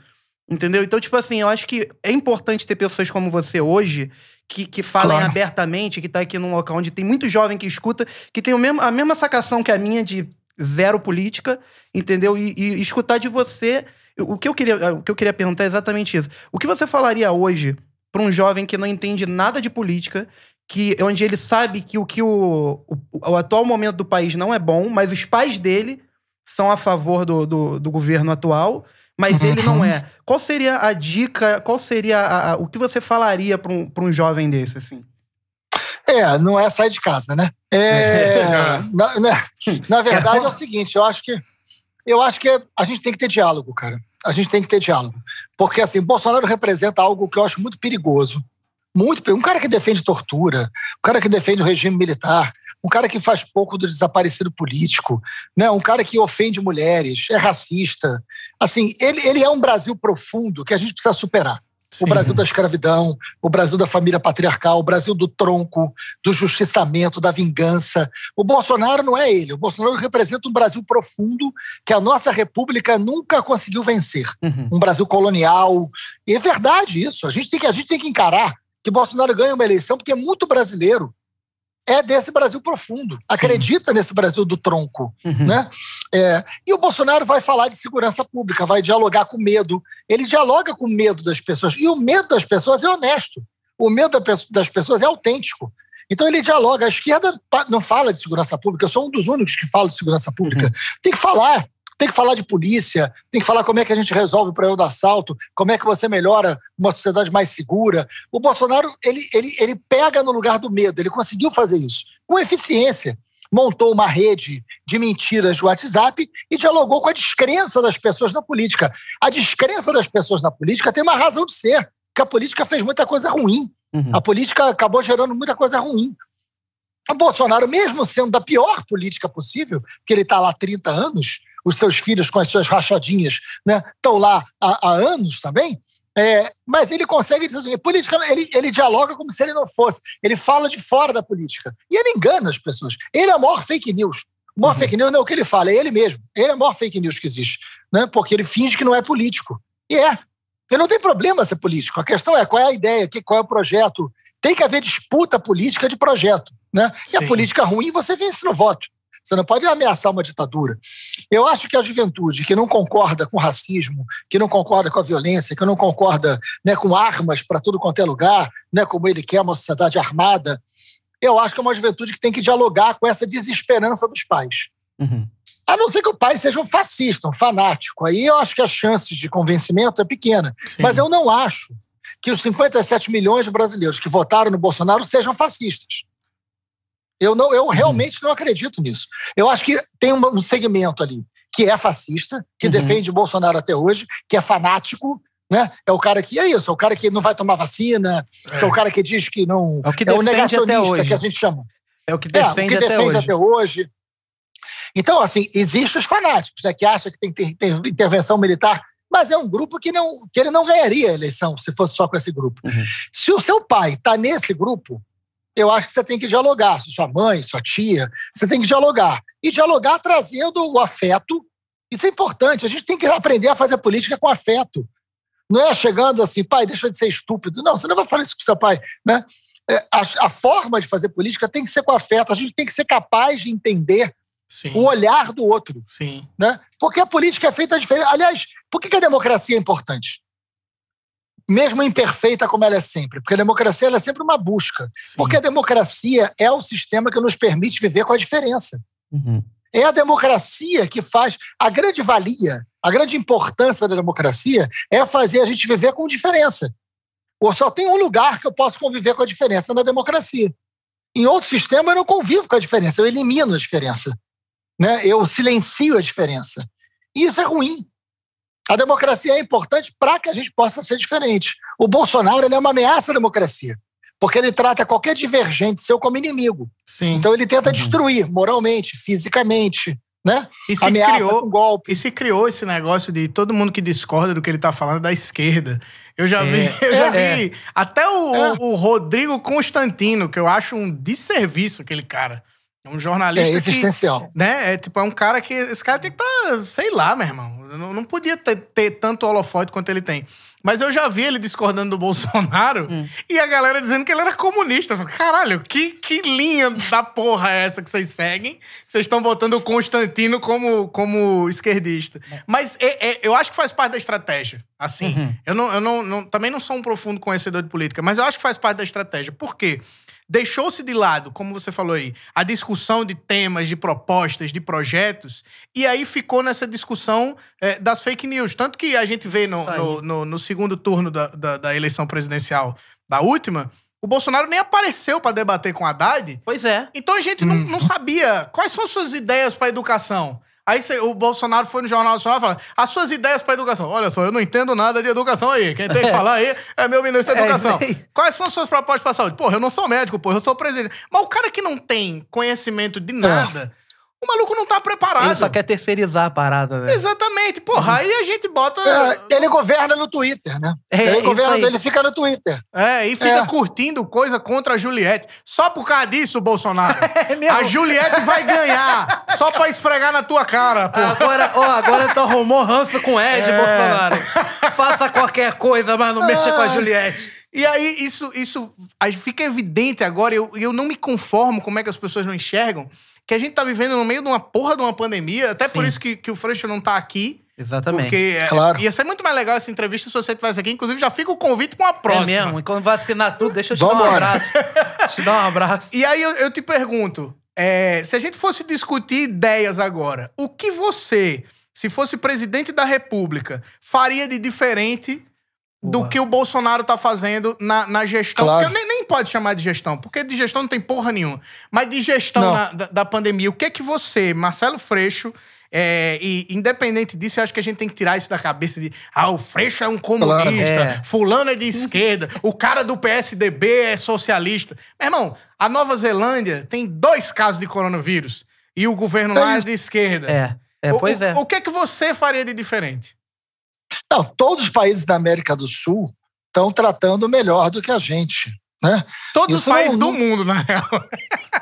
Speaker 2: Entendeu? Então, tipo assim, eu acho que é importante ter pessoas como você hoje que, que falem claro. abertamente, que tá aqui num local onde tem muito jovem que escuta, que tem o mesmo, a mesma sacação que a minha de zero política, entendeu? E, e escutar de você. O que, eu queria, o que eu queria perguntar é exatamente isso. O que você falaria hoje para um jovem que não entende nada de política, que onde ele sabe que o que o, o, o, atual momento do país não é bom, mas os pais dele são a favor do, do, do governo atual, mas uhum. ele não é. Qual seria a dica, qual seria a, a, o que você falaria para um, um jovem desse, assim?
Speaker 3: É, não é sair de casa, né? É, na, na, na, verdade é o seguinte, eu acho que eu acho que a gente tem que ter diálogo, cara. A gente tem que ter diálogo. Porque assim, Bolsonaro representa algo que eu acho muito perigoso muito. Um cara que defende tortura, um cara que defende o regime militar, um cara que faz pouco do desaparecido político, né? um cara que ofende mulheres, é racista. Assim, ele, ele é um Brasil profundo que a gente precisa superar. Sim. O Brasil da escravidão, o Brasil da família patriarcal, o Brasil do tronco, do justiçamento, da vingança. O Bolsonaro não é ele. O Bolsonaro representa um Brasil profundo que a nossa república nunca conseguiu vencer. Uhum. Um Brasil colonial. E é verdade isso. A gente tem que, a gente tem que encarar que Bolsonaro ganha uma eleição porque é muito brasileiro. é desse Brasil profundo, acredita nesse Brasil do tronco.
Speaker 2: Uhum.
Speaker 3: Né? É, e o Bolsonaro vai falar de segurança pública, vai dialogar com medo. Ele dialoga com medo das pessoas. E o medo das pessoas é honesto. O medo das pessoas é autêntico. Então ele dialoga. A esquerda não fala de segurança pública, eu sou um dos únicos que fala de segurança pública. Uhum. Tem que falar. Tem que falar de polícia, tem que falar como é que a gente resolve o problema do assalto, como é que você melhora uma sociedade mais segura. O Bolsonaro, ele, ele, ele pega no lugar do medo, ele conseguiu fazer isso com eficiência. Montou uma rede de mentiras de WhatsApp e dialogou com a descrença das pessoas na política. A descrença das pessoas na política tem uma razão de ser, que a política fez muita coisa ruim. Uhum. A política acabou gerando muita coisa ruim. O Bolsonaro, mesmo sendo da pior política possível, que ele está lá há 30 anos, os seus filhos com as suas rachadinhas estão né, lá há, há, anos também, é, mas ele consegue dizer assim, política, ele, ele dialoga como se ele não fosse, ele fala de fora da política. E ele engana as pessoas. Ele é a maior fake news. O maior uhum. fake news não é o que ele fala, é ele mesmo. Ele é a maior fake news que existe, né? porque ele finge que não é político. E é. Ele não tem problema ser político. A questão é qual é a ideia, qual é o projeto. Tem que haver disputa política de projeto. Né? E a política ruim você vence no voto. Você não pode ameaçar uma ditadura. Eu acho que a juventude que não concorda com o racismo, que não concorda com a violência, que não concorda né, com armas para tudo quanto é lugar, né, como ele quer uma sociedade armada, eu acho que é uma juventude que tem que dialogar com essa desesperança dos pais. Uhum. A não ser que o pai seja um fascista, um fanático. Aí eu acho que as chances de convencimento é pequena. Sim. Mas eu não acho que os 57 milhões de brasileiros que votaram no Bolsonaro sejam fascistas. Eu, não, eu uhum. realmente não acredito nisso. Eu acho que tem um segmento ali que é fascista, que uhum. defende Bolsonaro até hoje, que é fanático, né? É o cara que é isso, é o cara que não vai tomar vacina, é, é o cara que diz que não.
Speaker 2: É o que é
Speaker 3: o
Speaker 2: até hoje.
Speaker 3: que a gente chama.
Speaker 2: É o que defende, é, o que defende até,
Speaker 3: até hoje. hoje. Então, assim, existem os fanáticos, né, que acham que tem que ter, ter, intervenção militar, mas é um grupo que, não, que ele não ganharia a eleição se fosse só com esse grupo. Uhum. Se o seu pai está nesse grupo, eu acho que você tem que dialogar. Sua mãe, sua tia, você tem que dialogar. E dialogar trazendo o afeto. Isso é importante. A gente tem que aprender a fazer política com afeto. Não é chegando assim, pai, deixa de ser estúpido. Não, você não vai falar isso com seu pai. Né? É, a, a forma de fazer política tem que ser com afeto. A gente tem que ser capaz de entender Sim. o olhar do outro.
Speaker 1: Sim.
Speaker 3: Né? Porque a política é feita diferente. Aliás, por que a democracia é importante? Mesmo imperfeita como ela é sempre, porque a democracia é sempre uma busca. Sim. Porque a democracia é o sistema que nos permite viver com a diferença. Uhum. É a democracia que faz a grande valia, a grande importância da democracia é fazer a gente viver com diferença. Ou só tem um lugar que eu posso conviver com a diferença na democracia. Em outro sistema eu não convivo com a diferença, eu elimino a diferença. Né? Eu silencio a diferença. E isso é ruim. A democracia é importante para que a gente possa ser diferente. O Bolsonaro é uma ameaça à democracia, porque ele trata qualquer divergente seu como inimigo.
Speaker 1: Sim.
Speaker 3: Então ele tenta uhum. destruir moralmente, fisicamente, né?
Speaker 1: E se, Ameaça criou, com golpe. e se criou esse negócio de todo mundo que discorda do que ele está falando é da esquerda. Eu já vi, é, eu já é, vi até o, é. o Rodrigo Constantino, que eu acho um desserviço aquele cara. É um jornalista. É
Speaker 3: existencial.
Speaker 1: Que, né? É tipo, é um cara que. Esse cara tem que estar, tá, sei lá, meu irmão. Não, não podia ter, ter, tanto holofote quanto ele tem. Mas eu já vi ele discordando do Bolsonaro hum. e a galera dizendo que ele era comunista. Eu falei, Caralho, que, que linha da porra é essa que vocês seguem? Vocês estão botando o Constantino como, como esquerdista. É. Mas é, é, eu acho que faz parte da estratégia. Assim, uhum. eu, não, eu não, não, também não sou um profundo conhecedor de política, mas eu acho que faz parte da estratégia. Por quê? Porque Deixou-se de lado, como você falou aí, a discussão de temas, de propostas, de projetos, e aí ficou nessa discussão é, das fake news. Tanto que a gente vê no, no, no, no segundo turno da, da, da eleição presidencial da última, o Bolsonaro nem apareceu para debater com a Haddad.
Speaker 2: Pois é.
Speaker 1: Então a gente não, não sabia quais são suas ideias para educação. Aí o Bolsonaro foi no Jornal Nacional falando as suas ideias para educação. Olha só, eu não entendo nada de educação aí. Quem tem que falar aí é meu ministro da é, Educação. É, Quais são as suas propostas para saúde? Porra, eu não sou médico, porra, eu sou presidente. Mas o cara que não tem conhecimento de nada... É o maluco não tá preparado.
Speaker 2: Ele só quer terceirizar a parada, né?
Speaker 1: Exatamente. Porra, uhum. aí a gente bota.
Speaker 3: É, ele governa no Twitter, né? É, ele governa, ele fica no Twitter.
Speaker 1: É, e fica é. curtindo coisa contra a Juliette. Só por causa disso, Bolsonaro. É a Juliette vai ganhar. só pra esfregar na tua cara, pô.
Speaker 2: Agora, ó, agora tu arrumou ranço com Ed, é. Bolsonaro. Faça qualquer coisa, mas não mexa com a Juliette.
Speaker 1: E aí, isso, isso fica evidente agora, e eu, eu não me conformo como é que as pessoas não enxergam, que a gente tá vivendo no meio de uma porra de uma pandemia, até por
Speaker 2: Sim.
Speaker 1: isso que, que o Freixo não tá aqui.
Speaker 2: Exatamente.
Speaker 1: Porque é,
Speaker 3: Claro.
Speaker 1: ia ser muito mais legal essa entrevista se você tivesse aqui. Inclusive, já fica o convite pra uma próxima.
Speaker 2: É mesmo. E quando vacinar tudo, deixa eu te dar um
Speaker 3: Vambora.
Speaker 2: abraço. te dar um abraço.
Speaker 1: E aí eu, eu te pergunto: é, se a gente fosse discutir ideias agora, o que você, se fosse presidente da República, faria de diferente do
Speaker 2: Boa.
Speaker 1: que o Bolsonaro tá fazendo na, na gestão?
Speaker 3: Claro.
Speaker 1: Nem, pode chamar de gestão, porque de gestão não tem porra nenhuma. Mas de gestão na- da, da pandemia, o que é que você, Marcelo Freixo. é, e independente disso, eu acho que a gente tem que tirar isso da cabeça de ah, o Freixo é um comunista,
Speaker 2: É.
Speaker 1: fulano é de esquerda, o cara do PSDB é socialista. Meu irmão, a Nova Zelândia tem dois casos de coronavírus e o governo
Speaker 3: É
Speaker 1: lá é
Speaker 3: isso.
Speaker 1: de esquerda.
Speaker 2: É. É,
Speaker 1: O-
Speaker 2: pois
Speaker 1: o,
Speaker 2: é.
Speaker 1: O que é que você faria de diferente?
Speaker 3: Não, todos os países da América do Sul estão tratando melhor do que a gente, né?
Speaker 1: Todos os
Speaker 3: Isso não-
Speaker 1: países do
Speaker 3: não-
Speaker 1: mundo, na real.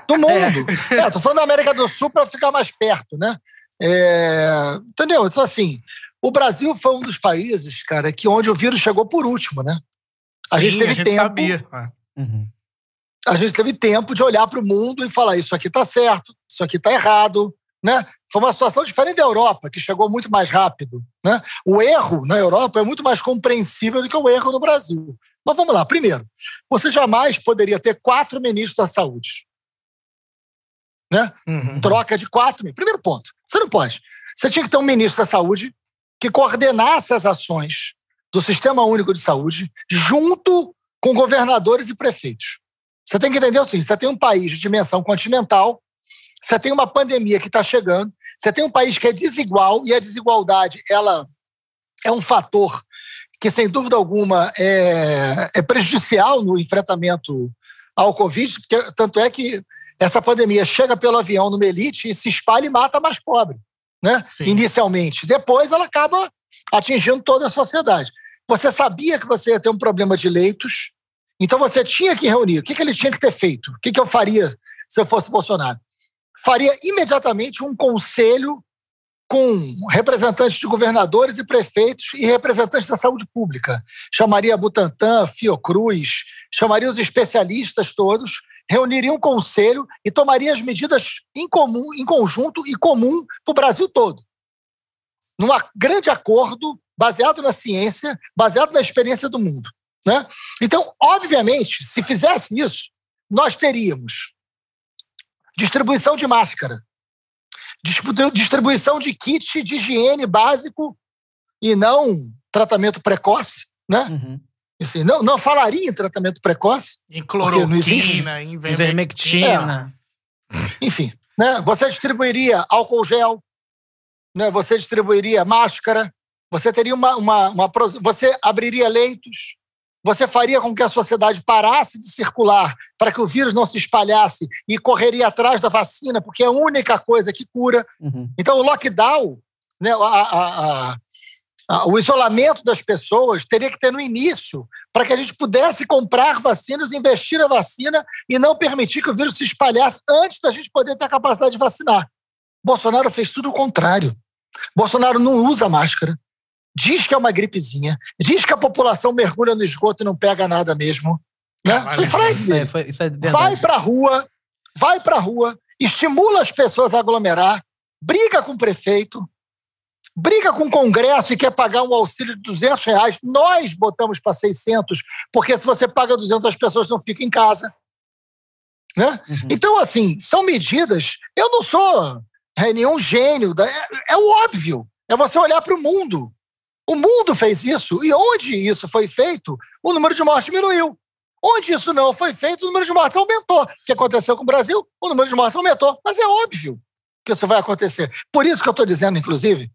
Speaker 3: Do mundo. É, tô falando da América do Sul para ficar mais perto, né? É, entendeu? Então, assim, o Brasil foi um dos países, cara, que onde o vírus chegou por último, né? A gente teve tempo.
Speaker 1: sabia. Ah.
Speaker 2: Uhum.
Speaker 3: a gente teve tempo de olhar para o mundo e falar isso aqui está certo, isso aqui está errado, né? Foi uma situação diferente da Europa, que chegou muito mais rápido, né? O erro na Europa é muito mais compreensível do que o erro no Brasil. Mas vamos lá, primeiro, você jamais poderia ter quatro ministros da saúde, né?
Speaker 1: Uhum.
Speaker 3: Troca de quatro. ministros. Primeiro ponto, você não pode. Você tinha que ter um ministro da saúde que coordenasse as ações do Sistema Único de Saúde junto com governadores e prefeitos. Você tem que entender o seguinte: você tem um país de dimensão continental, você tem uma pandemia que está chegando, você tem um país que é desigual e a desigualdade ela é um fator que, sem dúvida alguma, é, é prejudicial no enfrentamento ao Covid, porque, tanto é que essa pandemia chega pelo avião numa elite e se espalha e mata mais pobre, né?
Speaker 1: Sim.
Speaker 3: inicialmente. Depois ela acaba atingindo toda a sociedade. Você sabia que você ia ter um problema de leitos, então você tinha que reunir. O que, que ele tinha que ter feito? O que, que eu faria se eu fosse Bolsonaro? Faria imediatamente um conselho com representantes de governadores e prefeitos e representantes da saúde pública. Chamaria Butantan, Fiocruz, chamaria os especialistas todos, reuniria um conselho e tomaria as medidas em comum, em conjunto e comum para o Brasil todo. Num grande acordo baseado na ciência, baseado na experiência do mundo. Né? Então, obviamente, se fizesse isso, nós teríamos distribuição de máscara, distribuição de kit de higiene básico e não tratamento precoce, né?
Speaker 2: Uhum.
Speaker 3: Assim, não, não falaria em tratamento precoce,
Speaker 1: Em
Speaker 3: existe.
Speaker 1: cloroquina, em vermectina.
Speaker 2: Ivermectina.
Speaker 3: enfim, né? Você distribuiria álcool gel, né? Você distribuiria máscara, você teria uma, uma, uma você abriria leitos, você faria com que a sociedade parasse de circular para que o vírus não se espalhasse e correria atrás da vacina, porque é a única coisa que cura.
Speaker 2: Uhum.
Speaker 3: Então, o lockdown, né, a- a- a- o isolamento das pessoas teria que ter no início, para que a gente pudesse comprar vacinas, investir na vacina e não permitir que o vírus se espalhasse antes da gente poder ter a capacidade de vacinar. Bolsonaro fez tudo o contrário. Bolsonaro não usa máscara, diz que é uma gripezinha, diz que a população mergulha no esgoto e não pega nada mesmo. Né?
Speaker 1: Caralho,
Speaker 2: Isso, é, foi- isso é verdade.
Speaker 3: Vai pra rua, vai pra rua, estimula as pessoas a aglomerar, briga com o prefeito, briga com o Congresso e quer pagar um auxílio de 200 reais. Nós botamos para 600, porque se você paga 200, as pessoas não ficam em casa. Né?
Speaker 2: Uhum.
Speaker 3: Então, assim, são medidas. Eu não sou é, nenhum gênio. da- É, é o óbvio. É você olhar para o mundo. O mundo fez isso. E onde isso foi feito, o número de mortes diminuiu. Onde isso não foi feito, o número de mortes aumentou. O que aconteceu com o Brasil? O número de mortes aumentou. Mas é óbvio que isso vai acontecer. Por isso que eu estou dizendo, inclusive,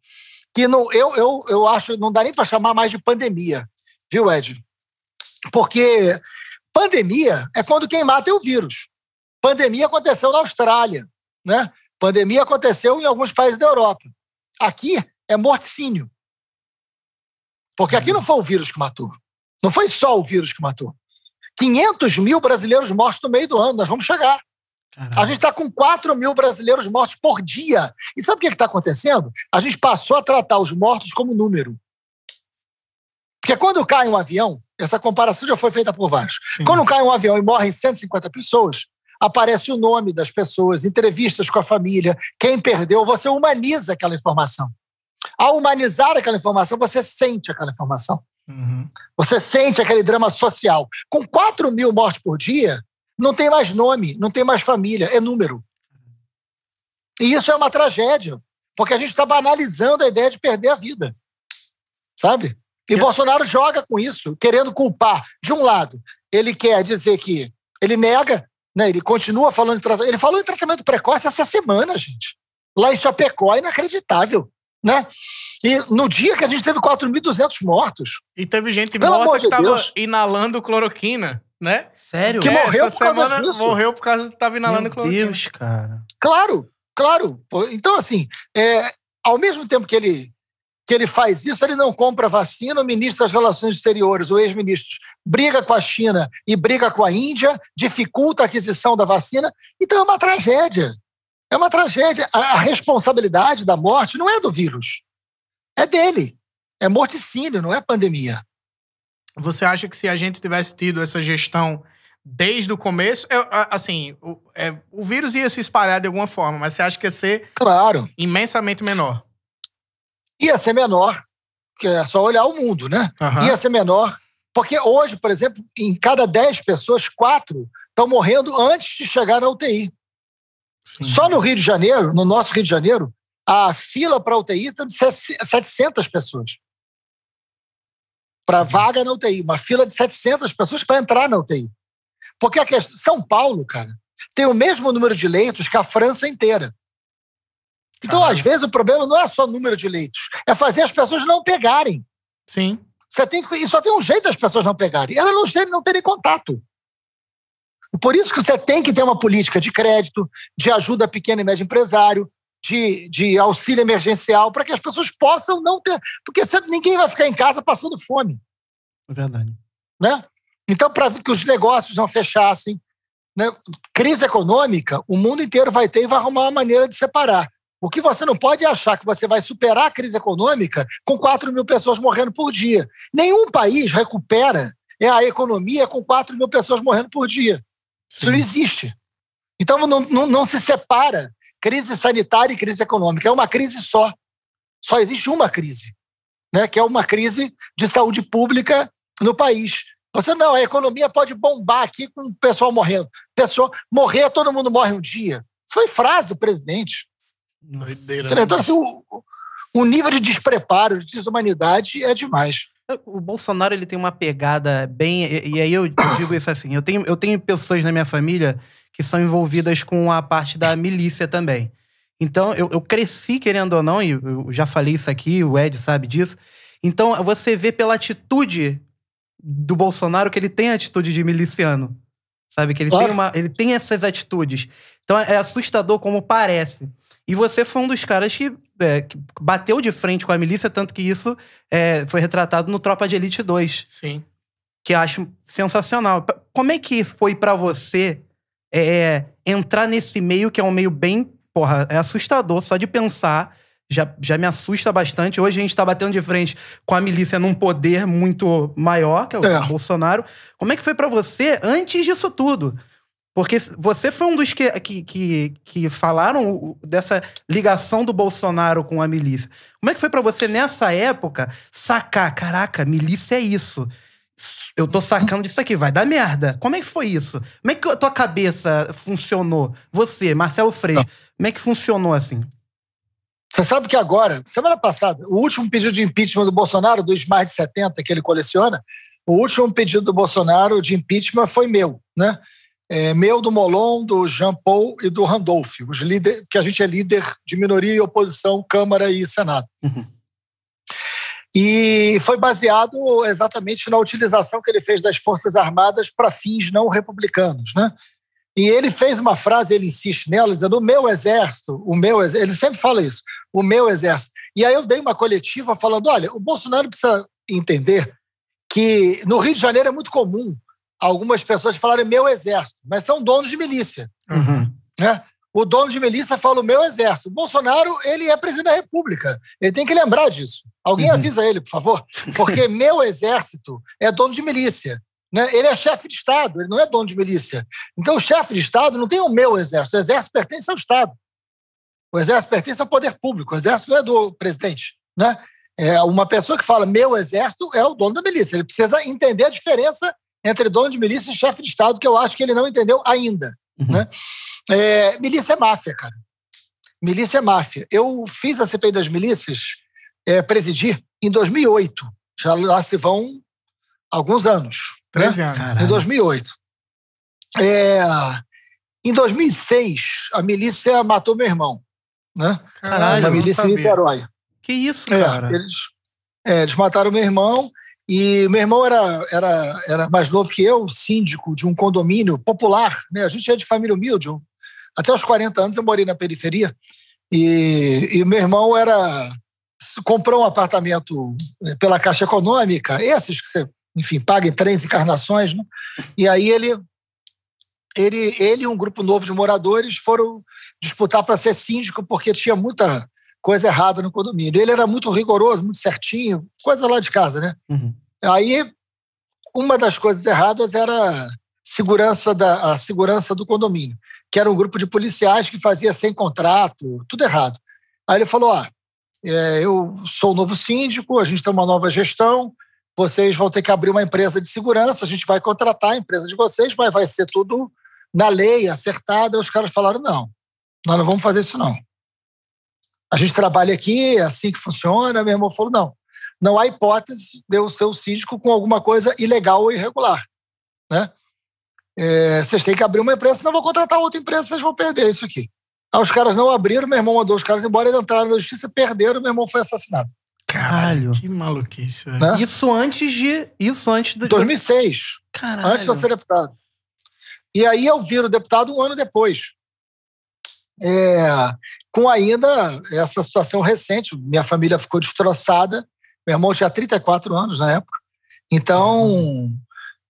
Speaker 3: que não, eu, eu, eu acho não dá nem para chamar mais de pandemia, viu, Ed? Porque pandemia é quando quem mata é o vírus. Pandemia aconteceu na Austrália, né? Pandemia aconteceu em alguns países da Europa. Aqui é morticínio. Porque aqui não foi o vírus que matou. Não foi só o vírus que matou. 500 mil brasileiros mortos no meio do ano. Nós vamos chegar.
Speaker 2: Caralho.
Speaker 3: A gente está com 4 mil brasileiros mortos por dia. E sabe o que está acontecendo? A gente passou a tratar os mortos como número. Porque quando cai um avião, Essa comparação já foi feita por vários.
Speaker 1: Sim.
Speaker 3: Quando cai um avião e morrem 150 pessoas, aparece o nome das pessoas, entrevistas com a família, quem perdeu, você humaniza aquela informação. Ao humanizar aquela informação, você sente aquela informação.
Speaker 1: Uhum.
Speaker 3: Você sente aquele drama social. Com 4 mil mortes por dia, não tem mais nome, não tem mais família, é número. E isso é uma tragédia, porque a gente está banalizando a ideia de perder a vida. Sabe? E
Speaker 1: É.
Speaker 3: Bolsonaro joga com isso, querendo culpar. De um lado, ele quer dizer que ele nega, né? ele continua falando em tratamento. Ele falou em tratamento precoce essa semana, gente. Lá em Chapecó, é inacreditável. Né? E no dia que a gente teve 4.200 mortos,
Speaker 1: E teve gente
Speaker 3: Pelo
Speaker 1: morta
Speaker 3: de
Speaker 1: que tava
Speaker 3: Deus.
Speaker 1: inalando cloroquina, né?
Speaker 2: Sério?
Speaker 3: Que
Speaker 1: É,
Speaker 3: morreu
Speaker 1: essa
Speaker 3: por causa
Speaker 1: semana
Speaker 3: disso.
Speaker 1: morreu por causa que tava inalando
Speaker 2: Meu
Speaker 1: cloroquina.
Speaker 2: Deus, cara.
Speaker 3: Claro, claro. Então, assim, é, ao mesmo tempo que ele, que ele faz isso, ele não compra vacina, o ministro das Relações Exteriores, o ex-ministro, briga com a China e briga com a Índia, dificulta a aquisição da vacina. Então, é uma tragédia. É uma tragédia. A, a responsabilidade da morte não é do vírus, é dele. É morticínio, não é pandemia.
Speaker 1: Você acha que se a gente tivesse tido essa gestão desde o começo, eu, assim, o, é, o vírus ia se espalhar de alguma forma, mas você acha que ia ser
Speaker 3: Claro,
Speaker 1: imensamente menor?
Speaker 3: ia ser menor, que é só olhar o mundo, né?
Speaker 1: Aham.
Speaker 3: ia ser menor. Porque hoje, por exemplo, em cada 10 pessoas, quatro estão morrendo antes de chegar na UTI.
Speaker 1: Sim.
Speaker 3: Só no Rio de Janeiro, no nosso Rio de Janeiro, a fila para a UTI está de 700 pessoas. Para vaga na UTI. Uma fila de 700 pessoas para entrar na UTI. Porque a questão, São Paulo, cara, tem o mesmo número de leitos que a França inteira. Então,
Speaker 1: Caralho.
Speaker 3: às vezes, o problema não é só o número de leitos, é fazer as pessoas não pegarem.
Speaker 1: Sim.
Speaker 3: Você tem que, e só tem um jeito das pessoas não pegarem. Elas não não terem contato. Por isso que você tem que ter uma política de crédito, de ajuda a pequeno e médio empresário, de, de auxílio emergencial, para que as pessoas possam não ter. Porque ninguém vai ficar em casa passando fome.
Speaker 2: Verdade.
Speaker 3: Né? Então, para que os negócios não fechassem, né? crise econômica, o mundo inteiro vai ter e vai arrumar uma maneira de separar. O que você não pode é achar que você vai superar a crise econômica com 4 mil pessoas morrendo por dia. Nenhum país recupera é a economia com 4 mil pessoas morrendo por dia. Isso não existe. Então não, não, não se separa crise sanitária e crise econômica. É uma crise só. Só existe uma crise, né? que é uma crise de saúde pública no país. Você não, a economia pode bombar aqui com o pessoal morrendo. Pessoa, morrer, todo mundo morre um dia. Isso foi frase do presidente.
Speaker 1: Doideira, né?
Speaker 3: Então, assim, o, o nível de despreparo, de desumanidade é demais.
Speaker 2: O Bolsonaro ele tem uma pegada bem. E, e aí eu, eu digo isso assim: eu tenho, eu tenho pessoas na minha família que são envolvidas com a parte da milícia também. Então eu, eu cresci, querendo ou não, e eu já falei isso aqui, o Ed sabe disso. Então você vê pela atitude do Bolsonaro que ele tem atitude de miliciano. Sabe? Que ele,
Speaker 3: Claro.
Speaker 2: tem, uma, ele tem essas atitudes. Então é assustador como parece. E você foi um dos caras que, é, que bateu de frente com a milícia, tanto que isso é, foi retratado no Tropa de Elite 2,
Speaker 1: Sim.
Speaker 2: que eu acho sensacional. Como é que foi pra você é, entrar nesse meio que é um meio bem. Porra, é assustador só de pensar. Já, já me assusta bastante. Hoje a gente tá batendo de frente com a milícia num poder muito maior, que é o
Speaker 3: É.
Speaker 2: Bolsonaro. Como é que foi pra você antes disso tudo? Porque você foi um dos que, que, que, que falaram dessa ligação do Bolsonaro com a milícia. Como é que foi pra você nessa época sacar? Caraca, milícia é isso. Eu tô sacando disso aqui, vai dar merda. Como é que foi isso? Como é que a tua cabeça funcionou? Você, Marcelo Freixo, como é que funcionou assim?
Speaker 3: Você sabe que agora, semana passada, o último pedido de impeachment do Bolsonaro, dos mais de 70 que ele coleciona, o último pedido do Bolsonaro de impeachment foi meu, né? É, meu, do Molon, do Jean Paul e do Randolph, os líderes, que a gente é líder de minoria e oposição, Câmara e Senado.
Speaker 2: Uhum.
Speaker 3: E foi baseado exatamente na utilização que ele fez das Forças Armadas para fins não republicanos, né? E ele fez uma frase, ele insiste nela, dizendo: o meu exército, o meu exército, ele sempre fala isso, o meu exército. E aí eu dei uma coletiva falando: olha, o Bolsonaro precisa entender que no Rio de Janeiro é muito comum algumas pessoas falarem meu exército, mas são donos de milícia.
Speaker 1: Uhum.
Speaker 3: Né? o dono de milícia fala o meu exército. O Bolsonaro, ele é presidente da República. Ele tem que lembrar disso. Alguém
Speaker 2: Uhum.
Speaker 3: avisa ele, por favor. Porque meu exército é dono de milícia. Né? Ele é chefe de Estado, ele não é dono de milícia. Então, o chefe de Estado não tem o meu exército. O exército pertence ao Estado. O exército pertence ao poder público. O exército não é do presidente. Né? É uma pessoa que fala meu exército é o dono da milícia. Ele precisa entender a diferença entre dono de milícia e chefe de Estado, que eu acho que ele não entendeu ainda.
Speaker 2: Uhum.
Speaker 3: Né? É, milícia é máfia, cara. Milícia é máfia. Eu fiz a CPI das milícias, é, presidi, em 2008. Já lá se vão alguns anos. né?
Speaker 1: 13 anos.
Speaker 2: Caralho.
Speaker 3: Em 2008. É, em 2006, a milícia matou meu irmão. Né?
Speaker 2: Caralho,
Speaker 3: a milícia em. Niterói.
Speaker 2: Que isso,
Speaker 3: É,
Speaker 2: cara?
Speaker 3: eles, é, eles mataram meu irmão e meu irmão era, era, era mais novo que eu, síndico de um condomínio popular. Né? A gente é de família humilde. eu- Até os 40 anos eu morei na periferia. E, e meu irmão era comprou um apartamento eh, pela Caixa Econômica, esses que você, enfim, paga em três encarnações. Né? E aí ele, ele, ele e um grupo novo de moradores foram disputar para ser síndico porque tinha muita coisa errada no condomínio. Ele era muito rigoroso, muito certinho, coisa lá de casa, né?
Speaker 2: Uhum.
Speaker 3: Aí, uma das coisas erradas era segurança da, a segurança do condomínio, que era um grupo de policiais que fazia sem contrato, tudo errado. Aí ele falou: ó, é, eu sou o novo síndico, a gente tem uma nova gestão, vocês vão ter que abrir uma empresa de segurança, a gente vai contratar a empresa de vocês, mas vai ser tudo na lei, acertado. Aí os caras falaram: não, nós não vamos fazer isso, não. A gente trabalha aqui, é assim que funciona. Meu irmão falou: não, não há hipótese de eu ser o síndico com alguma coisa ilegal ou irregular. Né? É, vocês têm que abrir uma empresa, senão eu vou contratar outra empresa, vocês vão perder isso aqui. Aí os caras não abriram, meu irmão mandou os caras embora, eles entraram na justiça, perderam, meu irmão foi assassinado.
Speaker 1: Caralho, que maluquice.
Speaker 3: Né?
Speaker 2: Isso antes de. Isso antes de.
Speaker 3: 2006,
Speaker 2: Caralho.
Speaker 3: antes de eu ser deputado. E aí eu viro deputado um ano depois. É, com ainda essa situação recente, minha família ficou destroçada, meu irmão tinha 34 anos na época. Então,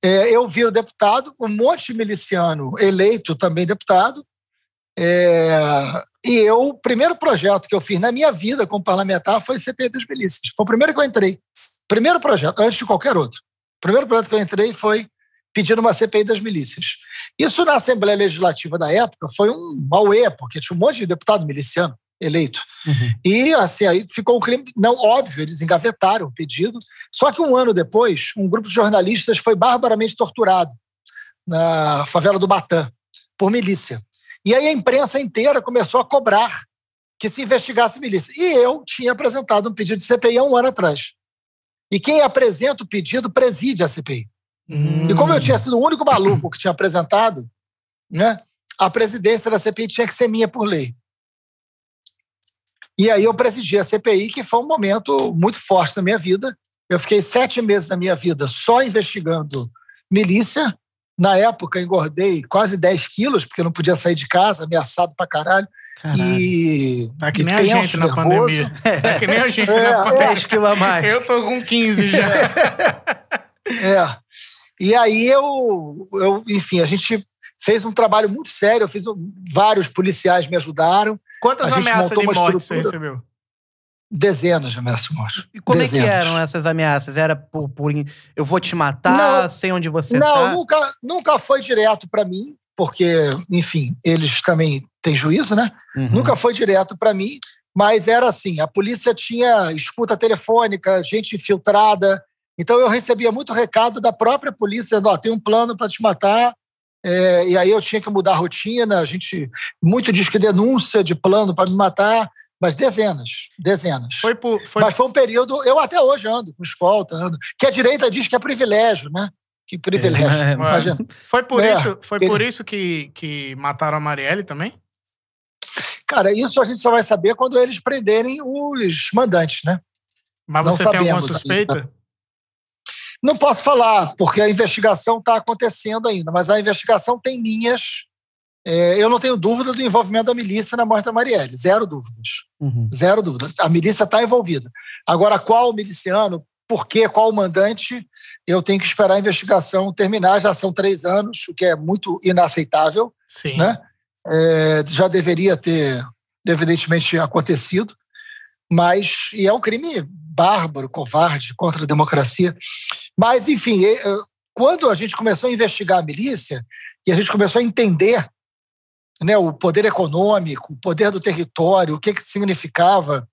Speaker 3: é, eu viro deputado, um monte de miliciano eleito também deputado. É, e eu, o primeiro projeto que eu fiz na minha vida como parlamentar foi CPI das milícias. Foi o primeiro que eu entrei. Primeiro projeto, antes de qualquer outro. O primeiro projeto que eu entrei foi pedindo uma CPI das milícias. Isso na Assembleia Legislativa da época foi um auê, porque tinha um monte de deputado miliciano eleito.
Speaker 2: Uhum.
Speaker 3: E assim, aí ficou um crime, não óbvio, eles engavetaram o pedido. Só que um ano depois, um grupo de jornalistas foi barbaramente torturado na favela do Batã por milícia. E aí a imprensa inteira começou a cobrar que se investigasse milícia. E eu tinha apresentado um pedido de CPI há um ano atrás. E quem apresenta o pedido preside a CPI.
Speaker 1: Hum.
Speaker 3: E como eu tinha sido o único maluco que tinha apresentado, né, a presidência da CPI tinha que ser minha por lei. E aí eu presidi a CPI, que foi um momento muito forte na minha vida. Eu fiquei sete meses da minha vida só investigando milícia. Na época, engordei quase 10 quilos, porque eu não podia sair de casa, ameaçado pra caralho.
Speaker 2: Caralho.
Speaker 3: E.
Speaker 1: Tá que
Speaker 3: e
Speaker 1: nem a gente na
Speaker 3: nervoso.
Speaker 1: pandemia. Tá que nem a gente
Speaker 3: É,
Speaker 1: na
Speaker 3: é.
Speaker 1: pandemia.
Speaker 2: 10 quilos a mais.
Speaker 1: Eu tô com 15 já.
Speaker 3: É. E aí eu, eu, enfim, a gente fez um trabalho muito sério. Eu fiz vários policiais me ajudaram,
Speaker 1: Quantas ameaças de morte você recebeu?
Speaker 3: dezenas de ameaças de morte.
Speaker 2: E como é que
Speaker 3: Dezenas.
Speaker 2: eram essas ameaças? Era por, por eu vou te matar,
Speaker 3: Não.
Speaker 2: sei onde você
Speaker 3: Não,
Speaker 2: tá?
Speaker 3: nunca, nunca foi direto para mim, porque, enfim, eles também têm juízo, né?
Speaker 2: Uhum.
Speaker 3: Nunca foi direto para mim, mas era assim: a polícia tinha escuta telefônica, gente infiltrada. Então eu recebia muito recado da própria polícia, dizendo, ó, tem um plano para te matar. É, e aí eu tinha que mudar a rotina, a gente muito diz que denúncia de plano para me matar, mas dezenas, dezenas.
Speaker 1: Foi por. Foi,
Speaker 3: Mas foi um período, eu até hoje ando com escolta, ando, que a direita diz que é privilégio, né? Que privilégio.
Speaker 2: É,
Speaker 3: Imagina.
Speaker 1: foi por
Speaker 3: É,
Speaker 1: isso, foi
Speaker 3: ele-
Speaker 1: por isso que, que mataram a Marielle também?
Speaker 3: Cara, isso a gente só vai saber quando eles prenderem os mandantes, né?
Speaker 1: Mas
Speaker 3: Não
Speaker 1: você tem alguma
Speaker 3: sabemos
Speaker 1: suspeita?
Speaker 3: Não posso falar, porque a investigação está acontecendo ainda, mas a investigação tem linhas. É, eu não tenho dúvida do envolvimento da milícia na morte da Marielle, zero dúvidas.
Speaker 2: Uhum.
Speaker 3: Zero dúvida. A milícia está envolvida. Agora, qual miliciano, por quê, qual mandante, eu tenho que esperar a investigação terminar. Já são três anos, o que é muito inaceitável.
Speaker 1: Sim.
Speaker 3: né? é, já deveria ter, evidentemente, acontecido, mas e é um crime bárbaro, covarde contra a democracia. Mas, enfim, é, é, quando a gente começou a investigar a milícia e a gente começou a entender né, o poder econômico, o poder do território, o que, que significava,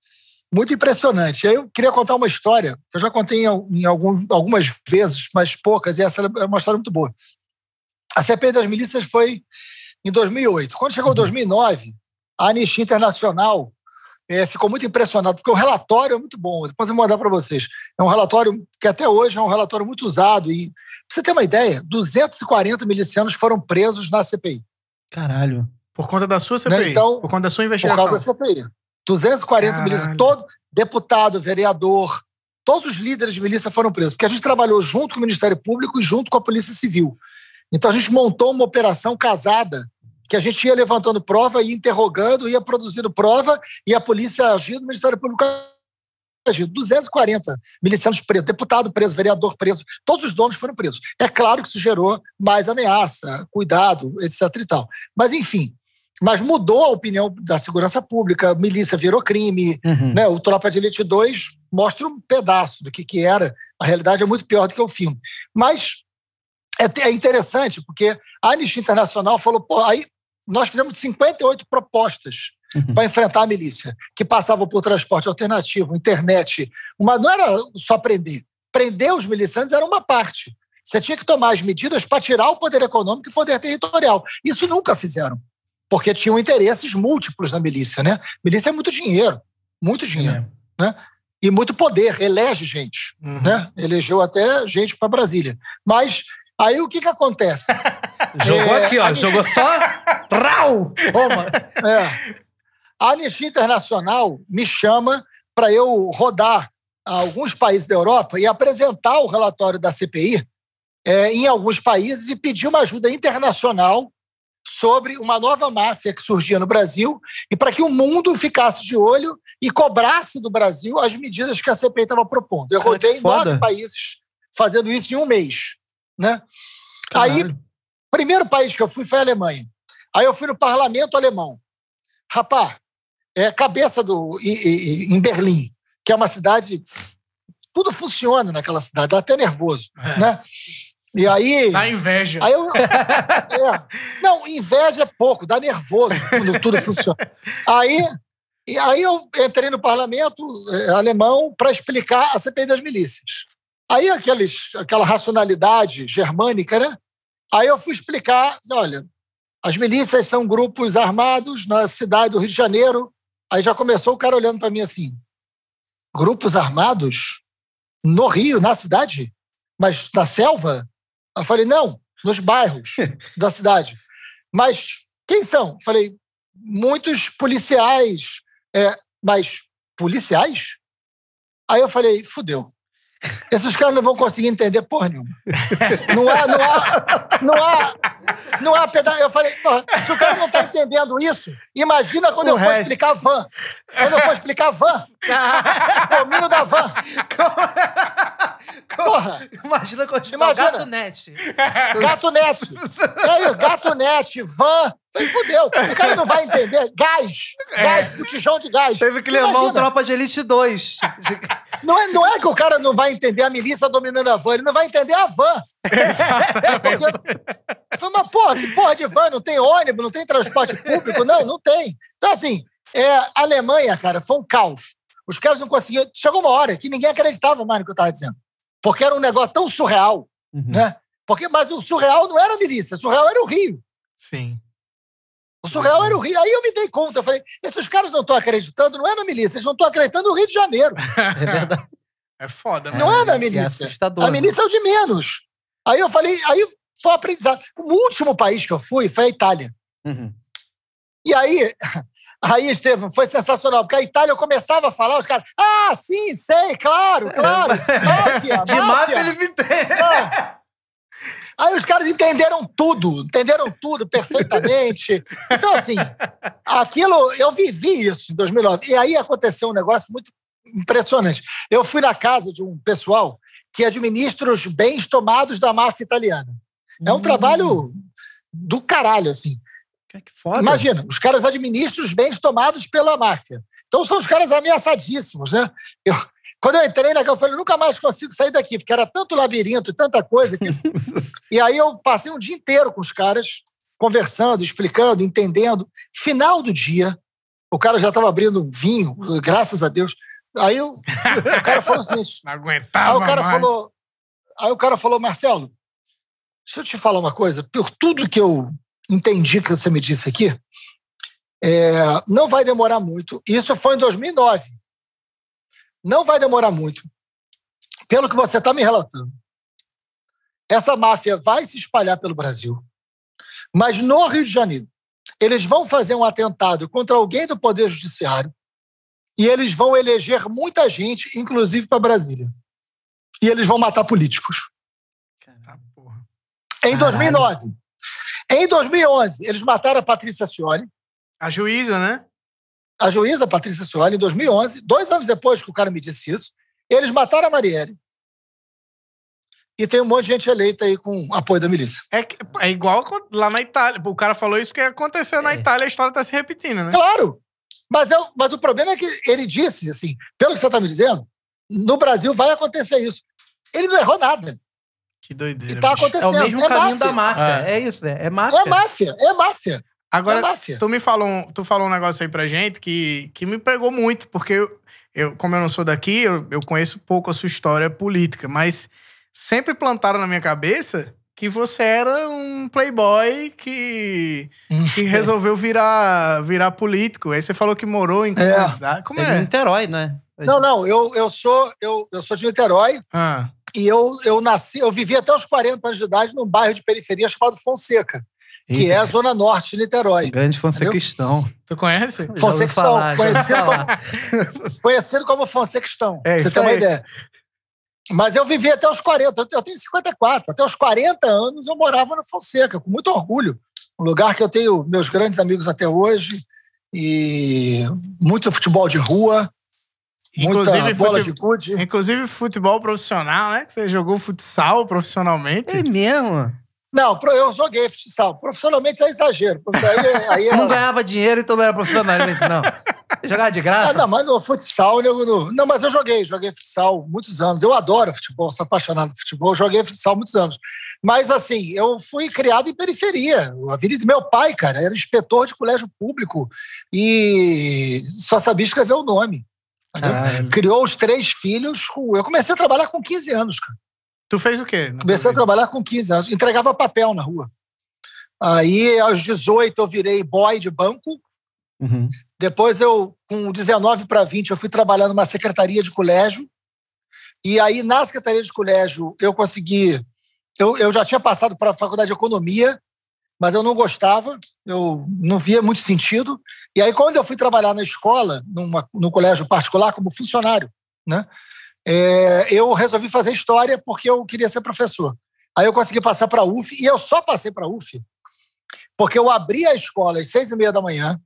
Speaker 3: muito impressionante. Eu queria contar uma história, eu já contei em, em algum, algumas vezes, mas poucas, e essa é uma história muito boa. A CPI das milícias foi em 2008. Quando chegou 2009, a Anistia Internacional é, ficou muito impressionada, porque o relatório é muito bom. Depois eu vou mandar para vocês. É um relatório que até hoje é um relatório muito usado. E, pra você ter uma ideia, 240 milicianos foram presos na CPI.
Speaker 2: Caralho.
Speaker 1: Por conta da sua CPI?
Speaker 3: Né? Então,
Speaker 1: por conta da sua investigação?
Speaker 3: Por causa da CPI. 240 milícias. Todo deputado, vereador, todos os líderes de milícia foram presos. Porque a gente trabalhou junto com o Ministério Público e junto com a Polícia Civil. Então a gente montou uma operação casada que a gente ia levantando prova, ia interrogando, ia produzindo prova e a polícia agindo, o Ministério Público agindo. 240 milicianos presos, deputado preso, vereador preso, todos os donos foram presos. É claro que isso gerou mais ameaça, cuidado, etc e tal. Mas, enfim, mas mudou a opinião da segurança pública, a milícia virou crime, uhum. né? o Tropa de Elite 2 mostra um pedaço do que, que era. A realidade é muito pior do que o filme. Mas é, é interessante, porque a Anistia Internacional falou, pô, aí nós fizemos 58 propostas uhum. para enfrentar a milícia, que passavam por transporte alternativo, internet. Uma, não era só prender. Prender os miliciantes era uma parte. Você tinha que tomar as medidas para tirar o poder econômico e o poder territorial. Isso nunca fizeram, porque tinham interesses múltiplos na milícia. Né? Milícia é muito dinheiro, muito dinheiro. É. Né? E muito poder, elege gente. Uhum. Né? Elegeu até gente para Brasília. Mas Aí o que que acontece?
Speaker 2: Jogou é, aqui, ó. Jogou só. Rau! Toma!
Speaker 3: É. A Anistia Internacional me chama para eu rodar alguns países da Europa e apresentar o relatório da CPI é, em alguns países e pedir uma ajuda internacional sobre uma nova máfia que surgia no Brasil e para que o mundo ficasse de olho e cobrasse do Brasil as medidas que a CPI estava propondo. Eu Cara, rodei nove países fazendo isso em um mês né? Aí, primeiro país que eu fui foi a Alemanha. Aí eu fui no parlamento alemão. Rapaz, é cabeça do em Berlim, que é uma cidade tudo funciona naquela cidade, dá até nervoso, é. né? E aí.
Speaker 1: Dá inveja.
Speaker 3: Aí eu, é, não, inveja é pouco, dá nervoso quando tudo funciona. Aí, e aí eu entrei no parlamento é, alemão para explicar a CPI das milícias. Aí aqueles, aquela racionalidade germânica, né? Aí eu fui explicar, olha, as milícias são grupos armados na cidade do Rio de Janeiro. Aí já começou o cara olhando para mim assim: grupos armados no Rio, na cidade, mas na selva? Eu falei: não, nos bairros da cidade. Mas quem são? Eu falei: muitos policiais. É, mas policiais? Aí eu falei: fudeu. Esses caras não vão conseguir entender porra nenhuma. Não há, não há, não há, não há pedaço. Eu falei, porra, se o cara não está entendendo isso, imagina quando o eu resto. for explicar van. Quando eu for explicar van. Domínio da van.
Speaker 2: Porra. Imagina quando tiver imagina. gato net.
Speaker 3: Gato net. Aí, gato net, van. Você fudeu. O cara não vai entender. Gás. É. Gás, botijão de gás.
Speaker 2: Teve que levar Imagina. um Tropa de Elite 2.
Speaker 3: Não é, não é que o cara não vai entender a milícia dominando a van, ele não vai entender a van. Porque... Foi uma porra, que porra de van? Não tem ônibus, não tem transporte público? Não, não tem. Então, assim, é, a Alemanha, cara, foi um caos. Os caras não conseguiam. Chegou uma hora que ninguém acreditava mais no que eu estava dizendo. Porque era um negócio tão surreal, uhum. né? Porque, mas o surreal não era a milícia, o surreal era o Rio.
Speaker 1: Sim.
Speaker 3: O surreal era o Rio. Aí eu me dei conta, eu falei, esses caras não estão acreditando, não é na milícia, eles não estão acreditando no Rio de Janeiro.
Speaker 1: É verdade. É foda, né?
Speaker 3: Não é na milícia. É a milícia é o de menos. Aí eu falei, aí foi um aprendizado. O último país que eu fui foi a Itália. Uhum. E aí, aí, Estevam, foi sensacional, porque a Itália eu começava a falar, os caras, ah, sim, sei, claro, claro, máfia,
Speaker 2: De máfia ele entende. Ah.
Speaker 3: Aí os caras entenderam tudo, entenderam tudo perfeitamente. Então, assim, aquilo, eu vivi isso em 2009. E aí aconteceu um negócio muito impressionante. Eu fui na casa de um pessoal que administra os bens tomados da máfia italiana. É um hum. trabalho do caralho, assim.
Speaker 2: Que foda.
Speaker 3: Imagina, os caras administram os bens tomados pela máfia. Então são os caras ameaçadíssimos, né? Eu, quando eu entrei naquela, eu falei, nunca mais consigo sair daqui, porque era tanto labirinto, tanta coisa. Que... e aí eu passei um dia inteiro com os caras, conversando, explicando, entendendo. Final do dia, o cara já estava abrindo um vinho, graças a Deus. Aí o, o cara falou seguinte.
Speaker 1: Não aguentava
Speaker 3: aí o cara
Speaker 1: mais.
Speaker 3: falou. Aí o cara falou, Marcelo, deixa eu te falar uma coisa. Por tudo que eu entendi que você me disse aqui, é, não vai demorar muito. Isso foi em 2009. Não vai demorar muito. Pelo que você está me relatando. Essa máfia vai se espalhar pelo Brasil. Mas no Rio de Janeiro, eles vão fazer um atentado contra alguém do Poder Judiciário e eles vão eleger muita gente, inclusive para Brasília. E eles vão matar políticos.
Speaker 1: Tá, porra.
Speaker 3: Em
Speaker 2: Caralho.
Speaker 3: 2009. Em 2011, eles mataram a Patrícia Cioli,
Speaker 1: A juíza, né?
Speaker 3: a juíza Patrícia Cioli, em 2011, dois anos depois que o cara me disse isso, eles mataram a Marielle. E tem um monte de gente eleita aí com apoio da milícia.
Speaker 1: É, que- é igual lá na Itália. O cara falou isso porque aconteceu na
Speaker 2: É.
Speaker 1: Itália, a história tá se repetindo, né?
Speaker 3: Claro! Mas, eu, mas o problema é que ele disse, assim, pelo que você está me dizendo, no Brasil vai acontecer isso. Ele não errou nada.
Speaker 1: Que doideira.
Speaker 3: E tá
Speaker 1: bicho.
Speaker 2: É
Speaker 3: acontecendo.
Speaker 2: o mesmo
Speaker 3: é
Speaker 2: caminho
Speaker 3: máfia.
Speaker 2: da máfia. É, isso, né? É máfia.
Speaker 3: É máfia, é máfia.
Speaker 1: Agora,
Speaker 3: é máfia.
Speaker 1: tu me falou, um- tu falou um negócio aí pra gente que, que me pegou muito, porque eu, eu, como eu não sou daqui, eu, eu conheço pouco a sua história política, mas sempre plantaram na minha cabeça que você era um playboy que, que resolveu virar, virar político. Aí você falou que morou em
Speaker 3: É.
Speaker 1: comunidade. Como
Speaker 2: É de
Speaker 1: é?
Speaker 2: Niterói, né?
Speaker 3: Não, não, eu, eu, sou, eu, eu sou de Niterói
Speaker 1: Ah,
Speaker 3: e eu, eu nasci, eu vivi até os 40 anos de idade num bairro de periferia chamado Fonseca, que
Speaker 2: Eita,
Speaker 3: é a zona norte de Niterói.
Speaker 2: Grande Fonsequistão.
Speaker 1: tu conhece?
Speaker 3: Fonsequistão,
Speaker 2: falar,
Speaker 3: conhecido
Speaker 2: falar.
Speaker 3: Conhecido como Fonsequistão,
Speaker 2: É,
Speaker 3: pra você ter uma ideia. Mas eu vivi até os 40, eu- tenho 54, até os 40 anos eu morava no Fonseca, com muito orgulho. Um lugar que eu tenho meus grandes amigos até hoje, e muito futebol de rua,
Speaker 1: Inclusive,
Speaker 3: muita bola
Speaker 1: fute-
Speaker 3: de gude.
Speaker 1: Inclusive futebol profissional, né? Que você jogou futsal profissionalmente.
Speaker 2: É mesmo?
Speaker 3: Não, pro- eu joguei futsal. Profissionalmente é exagero. Aí, aí é-
Speaker 2: Não ganhava dinheiro, então não era profissionalmente, não. Jogava de
Speaker 3: Ah,
Speaker 2: graça?
Speaker 3: não, mas no futsal, eu não, não, mas eu joguei, joguei futsal muitos anos. Eu adoro futebol, sou apaixonado por futebol, joguei futsal muitos anos. Mas assim, eu fui criado em periferia. A vida do meu pai, cara, era inspetor de colégio público e só sabia escrever o nome. Criou os três filhos. com- Eu comecei a trabalhar com 15 anos, cara.
Speaker 1: Tu fez o quê?
Speaker 3: Comecei a trabalhar com 15 anos, entregava papel na rua. Aí, aos 18, eu virei boy de banco.
Speaker 2: Uhum.
Speaker 3: Depois, eu, com 19 para 20, eu fui trabalhar numa secretaria de colégio. E aí, na secretaria de colégio, eu consegui. Eu, eu já tinha passado para a faculdade de economia, mas eu não gostava, eu não via muito sentido. E aí, quando eu fui trabalhar na escola, numa, num colégio particular, como funcionário, né, é, eu resolvi fazer história porque eu queria ser professor. Aí eu consegui passar para a UF, e eu só passei para a UF porque eu abria a escola às seis e meia da manhã,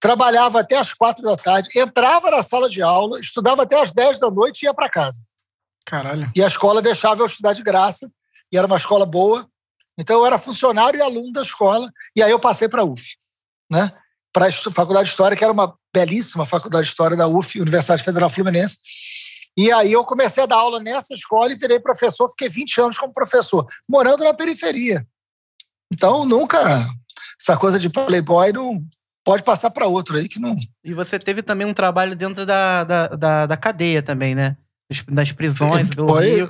Speaker 3: trabalhava até às quatro da tarde, entrava na sala de aula, estudava até às dez da noite e ia para casa.
Speaker 1: Caralho.
Speaker 3: E a escola deixava eu estudar de graça, e era uma escola boa. Então eu era funcionário e aluno da escola, e aí eu passei para a UF, né? para a Faculdade de História, que era uma belíssima faculdade de História da UF, Universidade Federal Fluminense. E aí eu comecei a dar aula nessa escola e virei professor, fiquei 20 anos como professor, morando na periferia. Então nunca essa coisa de playboy não pode passar para outro aí que não.
Speaker 2: E você teve também um trabalho dentro da, da, da, da cadeia também, né? Das- prisões pelo
Speaker 3: Foi-
Speaker 2: Rio.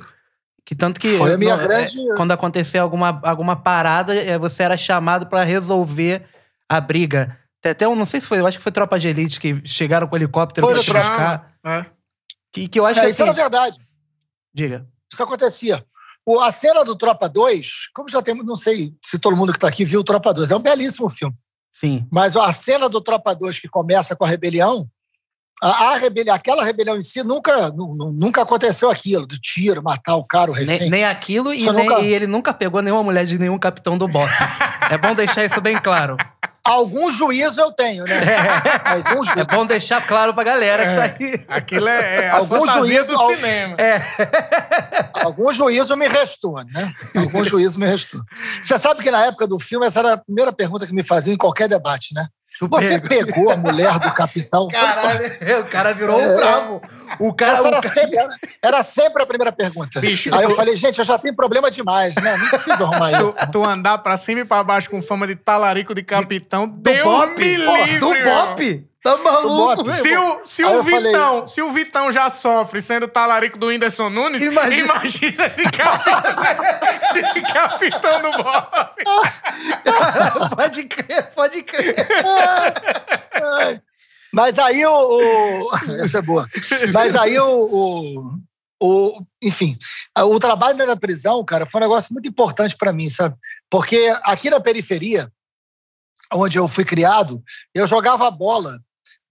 Speaker 2: Que tanto que
Speaker 3: Foi a minha
Speaker 2: não, é,
Speaker 3: grande.
Speaker 2: quando acontecer alguma, alguma parada, é, você era chamado pra resolver a briga. Tem até um, não sei se foi, eu acho que foi Tropa de Elite que chegaram com o helicóptero
Speaker 3: Foi
Speaker 2: pra te buscar.
Speaker 1: É.
Speaker 2: Que, que eu acho
Speaker 3: É,
Speaker 2: que
Speaker 3: isso
Speaker 2: assim.
Speaker 3: era verdade.
Speaker 2: Diga.
Speaker 3: Isso acontecia. O, a cena do Tropa 2, como já temos, não sei se todo mundo que está aqui viu o Tropa 2, é um belíssimo filme.
Speaker 2: Sim.
Speaker 3: Mas a cena do Tropa 2 que começa com a rebelião a, a rebelião, aquela rebelião em si nunca, nu- nu- nunca aconteceu aquilo, do tiro, matar o cara, o refém.
Speaker 2: Nem, nem aquilo e, nem-
Speaker 3: nunca-
Speaker 2: e ele nunca pegou nenhuma mulher de nenhum capitão do bote. é bom deixar isso bem claro.
Speaker 3: Algum juízo eu tenho, né? Algum
Speaker 2: É
Speaker 3: juízo.
Speaker 2: bom deixar claro pra galera que tá aí.
Speaker 1: Aquilo é, é a
Speaker 3: Algum juízo-
Speaker 1: do
Speaker 3: al-
Speaker 1: cinema.
Speaker 3: Algum juízo me restou, né? Algum juízo me restou. Você sabe que na época do filme, essa era a primeira pergunta que me faziam em qualquer debate, né?
Speaker 2: Tu
Speaker 3: Você
Speaker 2: pega.
Speaker 3: pegou a mulher do capitão?
Speaker 2: Caralho, o cara virou
Speaker 3: É.
Speaker 2: um bravo. O cara.
Speaker 3: Essa
Speaker 2: o
Speaker 3: era
Speaker 2: ca-
Speaker 3: sempre, era, era sempre a primeira pergunta.
Speaker 1: Bicho,
Speaker 3: Aí eu falei, gente, eu já tenho problema demais, né? Não preciso arrumar isso.
Speaker 1: Tu, tu andar pra cima e pra baixo com fama de talarico de capitão, Deus
Speaker 2: Bop?
Speaker 1: me
Speaker 2: Pô,
Speaker 1: livre.
Speaker 2: do. Bop? Tá maluco, meu
Speaker 1: Se o, se,
Speaker 3: Aí
Speaker 1: o
Speaker 3: eu falei-
Speaker 1: Vitão, se o Vitão já sofre sendo talarico do Whindersson Nunes,
Speaker 2: Imagina-
Speaker 1: imagina, de, capitão, de capitão do Bob.
Speaker 2: pode crer, pode crer.
Speaker 3: Mas aí o. o... Essa é boa. Mas aí o. o, o- enfim, o trabalho na prisão, cara, foi um negócio muito importante para mim, sabe? Porque aqui na periferia, onde eu fui criado, eu jogava bola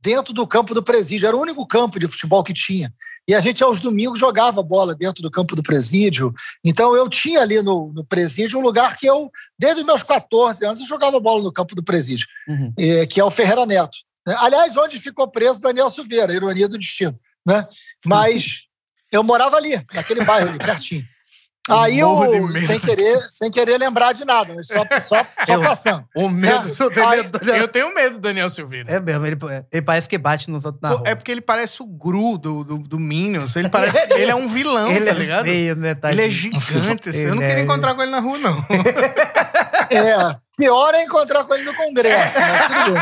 Speaker 3: dentro do campo do presídio. Era o único campo de futebol que tinha. E a gente, aos domingos, jogava bola dentro do campo do presídio. Então, eu tinha ali no, no presídio um lugar que eu, desde os meus 14 anos, eu jogava bola no campo do presídio
Speaker 2: Uhum.
Speaker 3: eh, que é o Ferreira Neto. né? Aliás, onde ficou preso Daniel Silveira, ironia do destino. Né? Mas eu morava ali, naquele bairro ali, pertinho. Aí eu, sem querer, sem querer lembrar de nada, mas só, só, só
Speaker 2: Eu-
Speaker 3: passando.
Speaker 2: O mesmo.
Speaker 3: É.
Speaker 2: eu tenho
Speaker 3: Ai,
Speaker 2: medo do-
Speaker 1: Eu tenho medo do Daniel Silveira.
Speaker 2: É mesmo, ele, ele parece que bate nos outros na rua.
Speaker 1: É porque ele parece o Gru do, do, do Minions. Ele parece. ele é um vilão,
Speaker 2: ele
Speaker 1: tá
Speaker 2: é
Speaker 1: ligado?
Speaker 2: feio, né,
Speaker 1: Ele é gigante. assim. Eu não
Speaker 2: Ele
Speaker 1: queria
Speaker 2: é-
Speaker 1: encontrar com ele na rua, não.
Speaker 3: É, pior é encontrar com ele no Congresso. Mas tudo bem.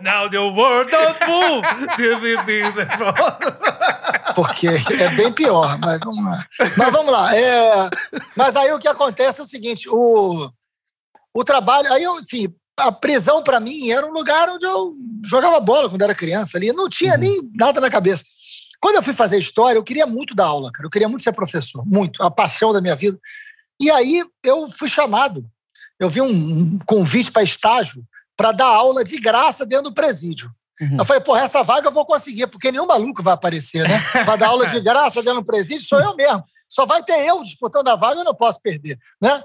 Speaker 2: Now the world don't move.
Speaker 3: porque é bem pior, mas vamos lá. Mas vamos lá. é, mas aí o que acontece é o seguinte: o, o trabalho. Aí, eu, enfim, a prisão para mim era um lugar onde eu jogava bola quando era criança ali, não tinha nem nada na cabeça. Quando eu fui fazer história, eu queria muito dar aula, cara. Eu queria muito ser professor, muito, a paixão da minha vida. E aí eu fui chamado. Eu vi um, um convite para estágio para dar aula de graça dentro do presídio.
Speaker 2: Uhum.
Speaker 3: Eu falei, porra, essa vaga eu vou conseguir, porque nenhum maluco vai aparecer, né? Para dar aula de graça dentro do presídio, sou eu mesmo. Só vai ter eu disputando a vaga, eu não posso perder, né?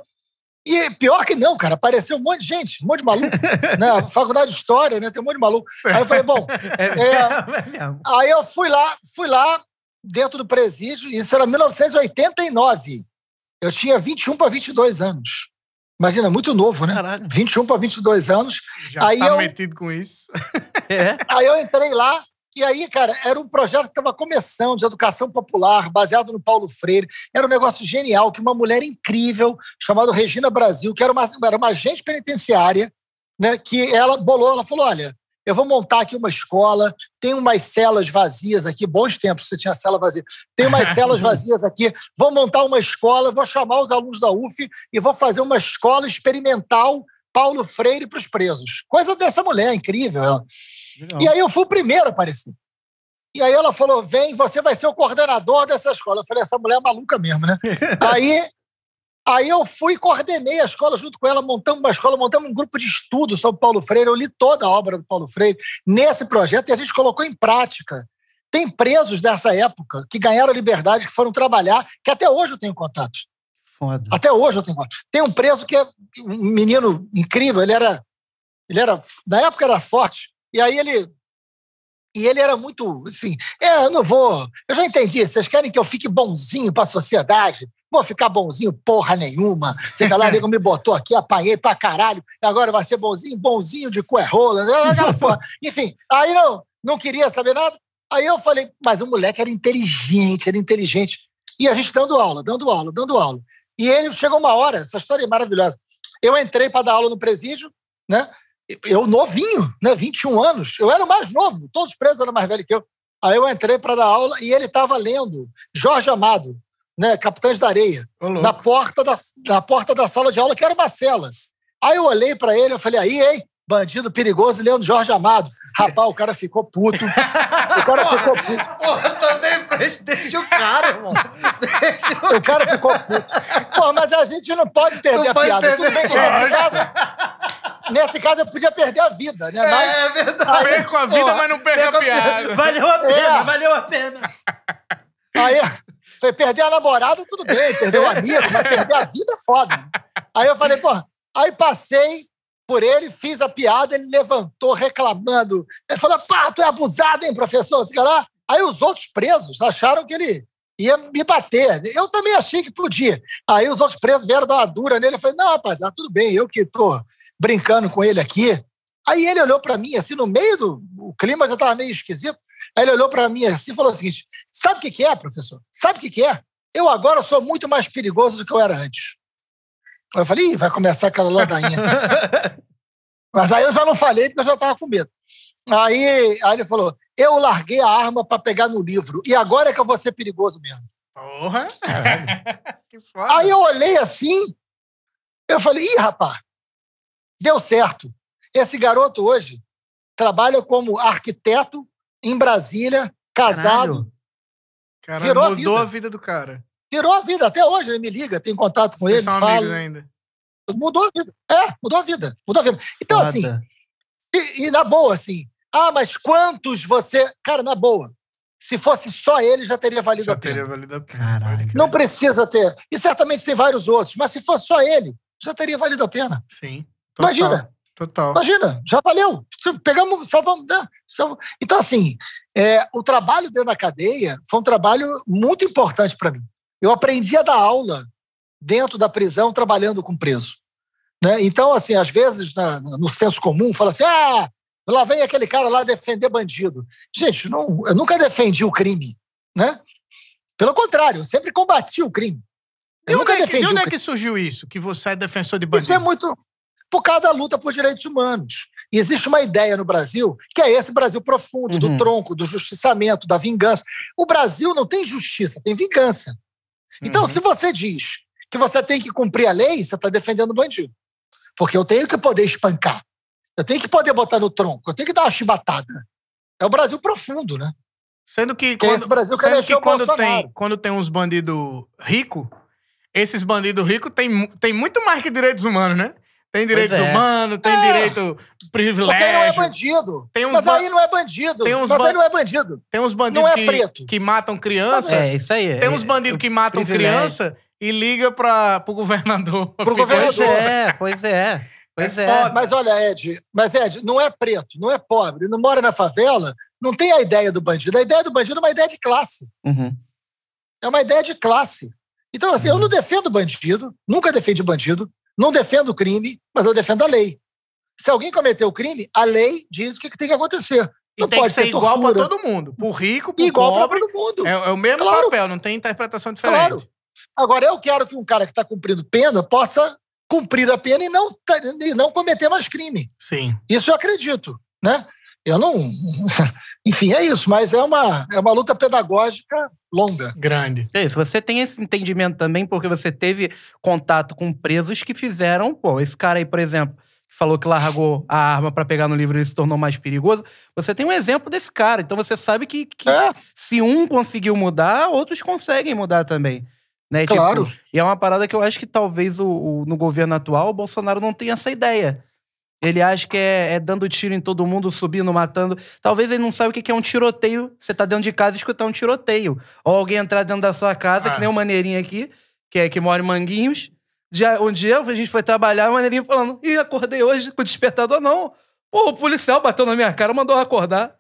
Speaker 3: E pior que não, cara, apareceu um monte de gente, um monte de maluco. né? Faculdade de História, né? Tem um monte de maluco. Aí eu falei, bom,
Speaker 2: É mesmo.
Speaker 3: Aí eu fui lá, fui lá dentro do presídio, isso era 1989. Eu tinha 21 para 22 anos. Imagina, muito novo, né?
Speaker 2: Caralho.
Speaker 3: 21 para 22 anos.
Speaker 1: Já
Speaker 3: Aí
Speaker 1: tá
Speaker 3: eu-
Speaker 1: metido com isso.
Speaker 2: É.
Speaker 3: Aí eu entrei lá, e aí, cara, era um projeto que estava começando de educação popular, baseado no Paulo Freire. Era um negócio genial, que uma mulher incrível, chamada Regina Brasil, que era uma, era uma agente penitenciária, né, que ela bolou, ela falou, olha, eu vou montar aqui uma escola, tem umas celas vazias aqui, bons tempos você tinha cela vazia, tem umas celas vazias aqui, vou montar uma escola, vou chamar os alunos da UF e vou fazer uma escola experimental Paulo Freire para os presos. Coisa dessa mulher, incrível ela. E aí eu fui o primeiro a aparecer. E aí ela falou: vem, você vai ser o coordenador dessa escola. Eu falei, essa mulher é maluca mesmo, né? aí, aí eu fui e coordenei a escola junto com ela, montamos uma escola, montamos um grupo de estudo sobre Paulo Freire. Eu li toda a obra do Paulo Freire nesse projeto e a gente colocou em prática. Tem presos dessa época que ganharam liberdade, que foram trabalhar, que até hoje eu tenho contato.
Speaker 2: Foda.
Speaker 3: Até hoje eu tenho contato. Tem um preso que é um menino incrível, ele era. Ele era. Na época era forte. E aí ele. E ele era muito assim. É, eu não vou. Eu já entendi. Vocês querem que eu fique bonzinho para a sociedade? Vou ficar bonzinho porra nenhuma. Você tá lá, nego me botou aqui, apanhei pra caralho. Agora vai ser bonzinho, bonzinho de cu é rola. aquela porra. Enfim, aí não, não queria saber nada. Aí eu falei, mas o moleque era inteligente, era inteligente. E a gente dando aula, dando aula, dando aula. E ele chegou uma hora, essa história é maravilhosa. Eu entrei para dar aula no presídio, né? Eu novinho, né? 21 anos. Eu era o mais novo, todos os presos eram mais velhos que eu. Aí eu entrei para dar aula e ele estava lendo Jorge Amado, né? Capitães da Areia,
Speaker 1: louco.
Speaker 3: na porta, da, na porta da sala de aula, que era uma cela. Aí eu olhei para ele, eu falei, aí, hein? Bandido perigoso lendo Jorge Amado. Rapaz, o cara ficou puto. O cara ficou puto.
Speaker 2: Porra, também, Fresh, deixa o cara, irmão. Deixa
Speaker 3: O cara ficou puto. Pô, mas a gente não pode perder
Speaker 2: Não
Speaker 3: a piada.
Speaker 2: perder
Speaker 3: Tudo bem que nesse caso, eu podia perder a vida, né? Mas,
Speaker 2: É verdade.
Speaker 1: Perco a vida,
Speaker 3: Ó,
Speaker 1: mas não perco a piada.
Speaker 2: Valeu a pena,
Speaker 3: É.
Speaker 2: valeu a pena.
Speaker 3: aí, foi perder a namorada, tudo bem, perder o amigo, mas perder a vida é foda. Aí eu falei, pô, aí passei por ele, fiz a piada, ele levantou reclamando. Ele falou, pá, tu é abusado, hein, professor? Sei lá. Aí os outros presos acharam que ele ia me bater. Eu também achei que podia. Aí os outros presos vieram dar uma dura nele. Eu falei, não, rapaziada, tudo bem, eu que tô brincando com ele aqui. Aí ele olhou para mim, assim, no meio do... O clima já estava meio esquisito. Aí ele olhou para mim assim e falou o seguinte, sabe o que que é, professor? Sabe o que que é? Eu agora sou muito mais perigoso do que eu era antes. Aí eu falei, Ih, vai começar aquela ladainha. Mas aí eu já não falei porque eu já estava com medo. Aí, aí ele falou, eu larguei a arma para pegar no livro e agora é que eu vou ser perigoso mesmo.
Speaker 1: Porra. que foda.
Speaker 3: Aí eu olhei assim, eu falei, ih, rapaz, deu certo. Esse garoto hoje trabalha como arquiteto em Brasília, casado,
Speaker 1: Caralho,
Speaker 3: virou a
Speaker 1: mudou
Speaker 3: vida.
Speaker 1: a vida do cara.
Speaker 3: virou a vida. Até hoje ele me liga, tem contato com
Speaker 1: Vocês
Speaker 3: ele,
Speaker 1: são
Speaker 3: fala.
Speaker 1: amigos ainda.
Speaker 3: Mudou a vida. É, mudou a vida. Mudou a vida. Então,
Speaker 2: Foda.
Speaker 3: assim, e, e na boa, assim, ah, mas quantos você. Cara, na boa, se fosse só ele, já teria valido
Speaker 1: Já
Speaker 3: a pena.
Speaker 1: teria valido a pena.
Speaker 2: Caralho.
Speaker 3: Não precisa ter. E certamente tem vários outros, mas se fosse só ele, já teria valido a pena.
Speaker 1: Sim. Total,
Speaker 3: Imagina.
Speaker 1: Total.
Speaker 3: Imagina, já valeu. Pegamos, salvamos. né? Então, assim, é, o trabalho dentro da cadeia foi um trabalho muito importante para mim. Eu aprendi a dar aula dentro da prisão, trabalhando com preso. Né? Então, assim, às vezes, na- no senso comum, fala assim: ah, lá vem aquele cara lá defender bandido. Gente, não, eu nunca defendi o crime. Né? Pelo contrário, eu sempre combati o crime.
Speaker 1: De
Speaker 3: Eu
Speaker 1: onde,
Speaker 3: nunca
Speaker 1: é que, de onde é que surgiu isso? Que você é defensor de
Speaker 3: Isso é
Speaker 1: bandido?
Speaker 3: muito por causa da luta por direitos humanos. E existe uma ideia no Brasil que é esse Brasil profundo, do
Speaker 2: Uhum.
Speaker 3: tronco, do justiçamento, da vingança. O Brasil não tem justiça, tem vingança. Então,
Speaker 1: Uhum.
Speaker 3: se você diz que você tem que cumprir a lei, você está defendendo o bandido. Porque eu tenho que poder espancar. Eu tenho que poder botar no tronco. Eu tenho que dar uma chibatada. É o Brasil profundo, né?
Speaker 1: Sendo que quando,
Speaker 3: Brasil que
Speaker 1: sendo que quando tem, quando tem uns bandidos ricos, esses bandidos ricos tem, mu- tem muito mais que direitos humanos, né? Tem direitos
Speaker 2: é.
Speaker 1: humanos, tem
Speaker 3: É.
Speaker 1: direito
Speaker 3: Porque não é
Speaker 1: privilégio.
Speaker 3: bandido.
Speaker 1: Tem uns
Speaker 3: Mas
Speaker 1: ba-
Speaker 3: aí não é bandido.
Speaker 1: tem uns
Speaker 3: Mas
Speaker 1: ba-
Speaker 3: aí não é bandido.
Speaker 1: Tem uns bandidos
Speaker 3: Não é
Speaker 1: que,
Speaker 3: preto.
Speaker 1: que matam criança.
Speaker 2: É, isso aí.
Speaker 1: Tem
Speaker 2: é-
Speaker 1: uns bandidos que matam
Speaker 2: privilégio.
Speaker 1: criança e liga para pro governador.
Speaker 3: Pro governador.
Speaker 2: Pois é, pois é. Pois
Speaker 1: É
Speaker 2: é.
Speaker 3: Mas olha, Ed, mas Ed, não é preto, não é pobre, não mora na favela, não tem a ideia do bandido. A ideia do bandido é uma ideia de classe.
Speaker 2: Uhum.
Speaker 3: É uma ideia de classe. Então, assim, eu não defendo bandido, nunca defendi bandido, não defendo o crime, mas eu defendo a lei. Se alguém cometeu o crime, a lei diz o que que tem que acontecer.
Speaker 1: E
Speaker 3: Não
Speaker 1: tem que
Speaker 3: pode
Speaker 1: ser
Speaker 3: ter
Speaker 1: igual para todo mundo. Pro rico, pro
Speaker 3: Igual para
Speaker 1: pobre.
Speaker 3: todo mundo.
Speaker 1: É, é o mesmo
Speaker 3: Claro.
Speaker 1: papel, não tem interpretação diferente.
Speaker 3: Claro. Agora, eu quero que um cara que está cumprindo pena possa cumprir a pena e não, tá- e não cometer mais crime.
Speaker 1: Sim.
Speaker 3: Isso eu acredito, né? Eu não. Enfim, é isso, mas é uma, é uma luta pedagógica longa.
Speaker 1: Grande.
Speaker 2: É isso, você tem esse entendimento também porque você teve contato com presos que fizeram, pô, esse cara aí, por exemplo, que falou que largou a arma pra pegar no livro e se tornou mais perigoso. Você tem um exemplo desse cara, então você sabe que, que
Speaker 3: É,
Speaker 2: se um conseguiu mudar, outros conseguem mudar também. Né? Tipo,
Speaker 3: claro.
Speaker 2: e é uma parada que eu acho que talvez o, o- no governo atual o Bolsonaro não tenha essa ideia. Ele acha que é, é dando tiro em todo mundo, subindo, matando. Talvez ele não saiba o que é um tiroteio. Você tá dentro de casa e escutar um tiroteio. Ou alguém entrar dentro da sua casa,
Speaker 1: Ah.
Speaker 2: que nem o Maneirinho aqui, que, é, que mora em Manguinhos. Já, um dia a gente foi trabalhar, o Maneirinho falando: Ih, acordei hoje com o despertador, não. Pô, o policial bateu na minha cara, mandou eu acordar.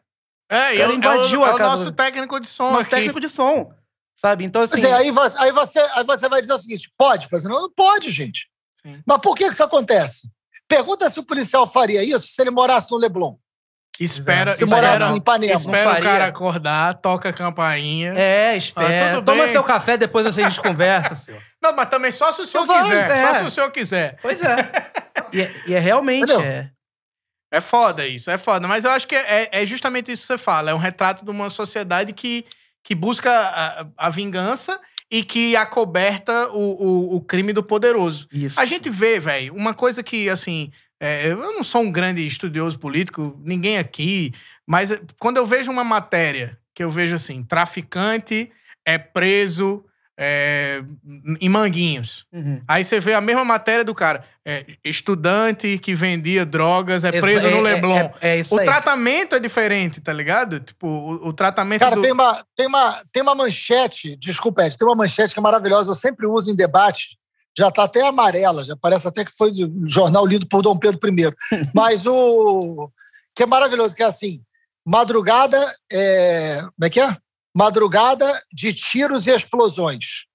Speaker 1: É, e
Speaker 2: cara
Speaker 1: é, o-
Speaker 2: invadiu
Speaker 1: é, o-
Speaker 2: a
Speaker 1: é o
Speaker 2: casa.
Speaker 1: nosso técnico de som
Speaker 2: Nosso
Speaker 1: aqui.
Speaker 2: técnico de som. Sabe? Então, assim.
Speaker 3: Quer dizer, aí, você, aí, você, aí você vai dizer o seguinte: pode fazer? Não, não pode, gente.
Speaker 1: Sim.
Speaker 3: Mas por que que isso acontece? Pergunta se o policial faria isso se ele morasse no Leblon,
Speaker 1: Espera,
Speaker 3: se
Speaker 2: Espera-
Speaker 3: morasse em Ipanema.
Speaker 1: espera
Speaker 2: Não
Speaker 1: o
Speaker 2: faria.
Speaker 1: cara acordar, toca a campainha.
Speaker 2: É, espera.
Speaker 1: Ah,
Speaker 2: Toma
Speaker 1: bem.
Speaker 2: seu café, depois a gente conversa, senhor.
Speaker 1: Não, mas também só se o senhor
Speaker 3: Então vai,
Speaker 1: quiser.
Speaker 2: é.
Speaker 1: Só se o senhor quiser.
Speaker 2: Pois é. E é, e é realmente.
Speaker 3: Entendeu?
Speaker 2: É.
Speaker 1: É foda isso, é foda. Mas eu acho que é, é justamente isso que você fala. É um retrato de uma sociedade que, que busca a, a vingança e que acoberta o, o, o crime do poderoso.
Speaker 2: Isso.
Speaker 1: A gente vê, velho, uma coisa que, assim, é, eu não sou um grande estudioso político, ninguém aqui, mas é, quando eu vejo uma matéria que eu vejo assim, traficante é preso é, em Manguinhos.
Speaker 2: Uhum.
Speaker 1: Aí você vê a mesma matéria do cara. é, estudante que vendia drogas é preso
Speaker 2: Exa-
Speaker 1: no
Speaker 2: é-
Speaker 1: Leblon.
Speaker 2: É, é
Speaker 1: o
Speaker 2: aí.
Speaker 1: tratamento é diferente, tá ligado? Tipo, o, o tratamento
Speaker 3: Cara,
Speaker 1: do...
Speaker 3: tem, uma, tem, uma, tem uma manchete, desculpa, Ed, tem uma manchete que é maravilhosa, eu sempre uso em debate, já está até amarela, já parece até que foi jornal lido por Dom Pedro I. Mas o que é maravilhoso, que é assim, madrugada, é, como é que é? Madrugada de tiros e explosões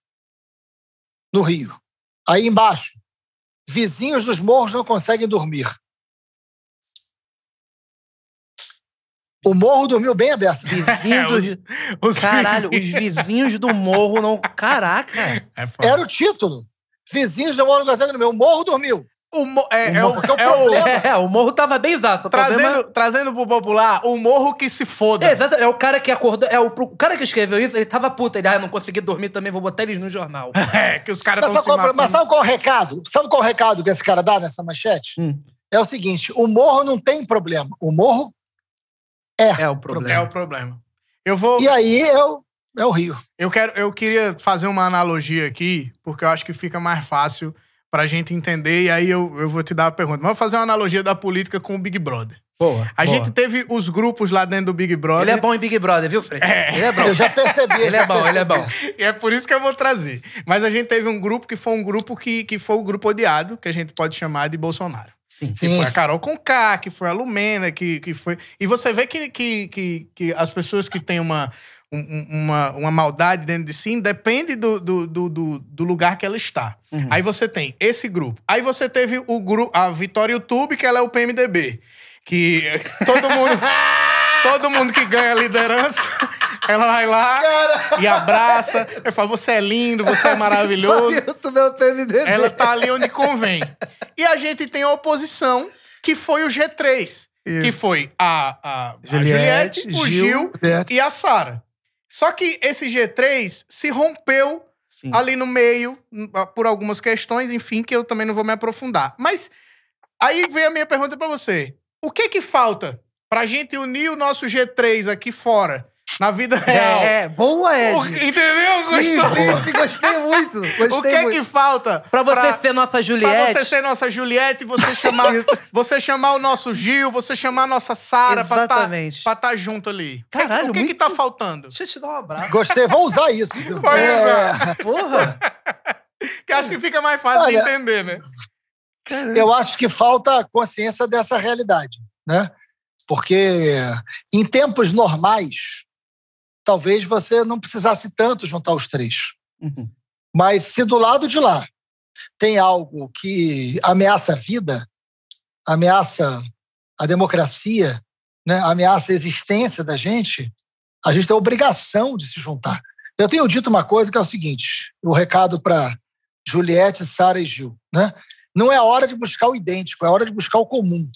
Speaker 3: no Rio. Aí embaixo, vizinhos dos morros não conseguem dormir. O morro dormiu bem aberto.
Speaker 2: Vizinho
Speaker 1: É,
Speaker 2: dos...
Speaker 1: os- os
Speaker 2: Caralho, os
Speaker 1: vizinhos.
Speaker 2: vizinhos do morro não. Caraca!
Speaker 1: É.
Speaker 3: Era o título. Vizinhos do morro não conseguem dormir. O morro dormiu.
Speaker 1: O mo- é,
Speaker 2: O
Speaker 1: é
Speaker 2: morro-
Speaker 3: que é o
Speaker 1: é o-.
Speaker 2: É, o morro tava bem zaço.
Speaker 1: Trazendo,
Speaker 2: problema...
Speaker 1: trazendo pro popular, o morro que se foda.
Speaker 2: É, exato, é o cara que acordou. É o, o cara que escreveu isso, ele tava puto. Ele, ah, não consegui dormir também, vou botar eles no jornal.
Speaker 1: É, que os caras
Speaker 3: Mas
Speaker 1: estão se
Speaker 3: qual, mas
Speaker 1: matando.
Speaker 3: sabe qual é o recado? Sabe qual é o recado que esse cara dá nessa manchete?
Speaker 2: Hum.
Speaker 3: É o seguinte: o morro não tem problema. O morro é.
Speaker 2: É o
Speaker 1: É
Speaker 2: problema.
Speaker 1: o problema. Eu vou...
Speaker 3: E aí é o, é o Rio.
Speaker 1: Eu, quero, eu queria fazer uma analogia aqui, porque eu acho que fica mais fácil pra gente entender, e aí eu, eu vou te dar a pergunta. Mas vou fazer uma analogia da política com o Big Brother.
Speaker 2: Boa.
Speaker 1: A
Speaker 2: boa.
Speaker 1: gente teve os grupos lá dentro do Big Brother.
Speaker 2: Ele é bom em Big Brother, viu, Fred?
Speaker 1: É.
Speaker 2: Ele é bom.
Speaker 3: Eu já percebi.
Speaker 2: Ele
Speaker 3: já
Speaker 2: é bom, ele é bom.
Speaker 3: percebi.
Speaker 1: E é por isso que eu vou trazer. Mas a gente teve um grupo que foi um grupo que, que foi o grupo odiado, que a gente pode chamar de Bolsonaro.
Speaker 2: Sim.
Speaker 1: Que
Speaker 3: Sim.
Speaker 1: foi a Carol Conká, que foi a Lumena, que, que foi. E você vê que, que, que, que as pessoas que têm uma, um- um- uma, uma maldade dentro de si depende do, do, do, do- lugar que ela está.
Speaker 2: Uhum.
Speaker 1: Aí você tem esse grupo. Aí você teve o grupo, a Vitória YouTube, que ela é o PMDB. Que todo mundo. todo mundo que ganha liderança, ela vai lá e abraça. Eu falo, você é lindo, você é maravilhoso. Ela tá ali onde convém. E a gente tem a oposição, que foi o G3. Que foi a, a, a
Speaker 2: Juliette,
Speaker 1: Juliette, o
Speaker 2: Gil,
Speaker 1: Gil e a Sara. Só que esse G3 se rompeu
Speaker 2: Sim.
Speaker 1: ali no meio, n- por algumas questões, enfim, que eu também não vou me aprofundar. Mas aí vem a minha pergunta pra você. O que que falta pra gente unir o nosso G3 aqui fora, na vida real?
Speaker 2: É, é, boa, Ed.
Speaker 1: O- entendeu?
Speaker 2: Sim,
Speaker 1: Gostou?
Speaker 2: sim, sim, gostei muito. Gostei
Speaker 1: O que é
Speaker 2: muito.
Speaker 1: que falta
Speaker 2: Pra você ser nossa
Speaker 1: Pra
Speaker 2: Juliette.
Speaker 1: você ser nossa Juliette, você chamar, você chamar o nosso Gil, você chamar a nossa Sara pra tá,
Speaker 2: Exatamente.
Speaker 1: pra tá junto ali. O que-
Speaker 2: Caralho,
Speaker 1: o que que
Speaker 2: muito-
Speaker 1: tá faltando?
Speaker 2: Deixa eu te dar um abraço.
Speaker 3: Gostei, vou usar isso. viu?
Speaker 1: Vai
Speaker 3: É,
Speaker 2: Porra.
Speaker 1: Que acho que fica mais fácil de
Speaker 3: Olha,
Speaker 1: entender, né?
Speaker 3: eu acho que falta consciência dessa realidade, né? Porque em tempos normais, talvez você não precisasse tanto juntar os três.
Speaker 2: Uhum.
Speaker 3: Mas se do lado de lá tem algo que ameaça a vida, ameaça a democracia, né, ameaça a existência da gente, a gente tem a obrigação de se juntar. Eu tenho dito uma coisa que é o seguinte: o recado para Juliette, Sara e Gil. Né? Não é a hora de buscar o idêntico, é a hora de buscar o comum.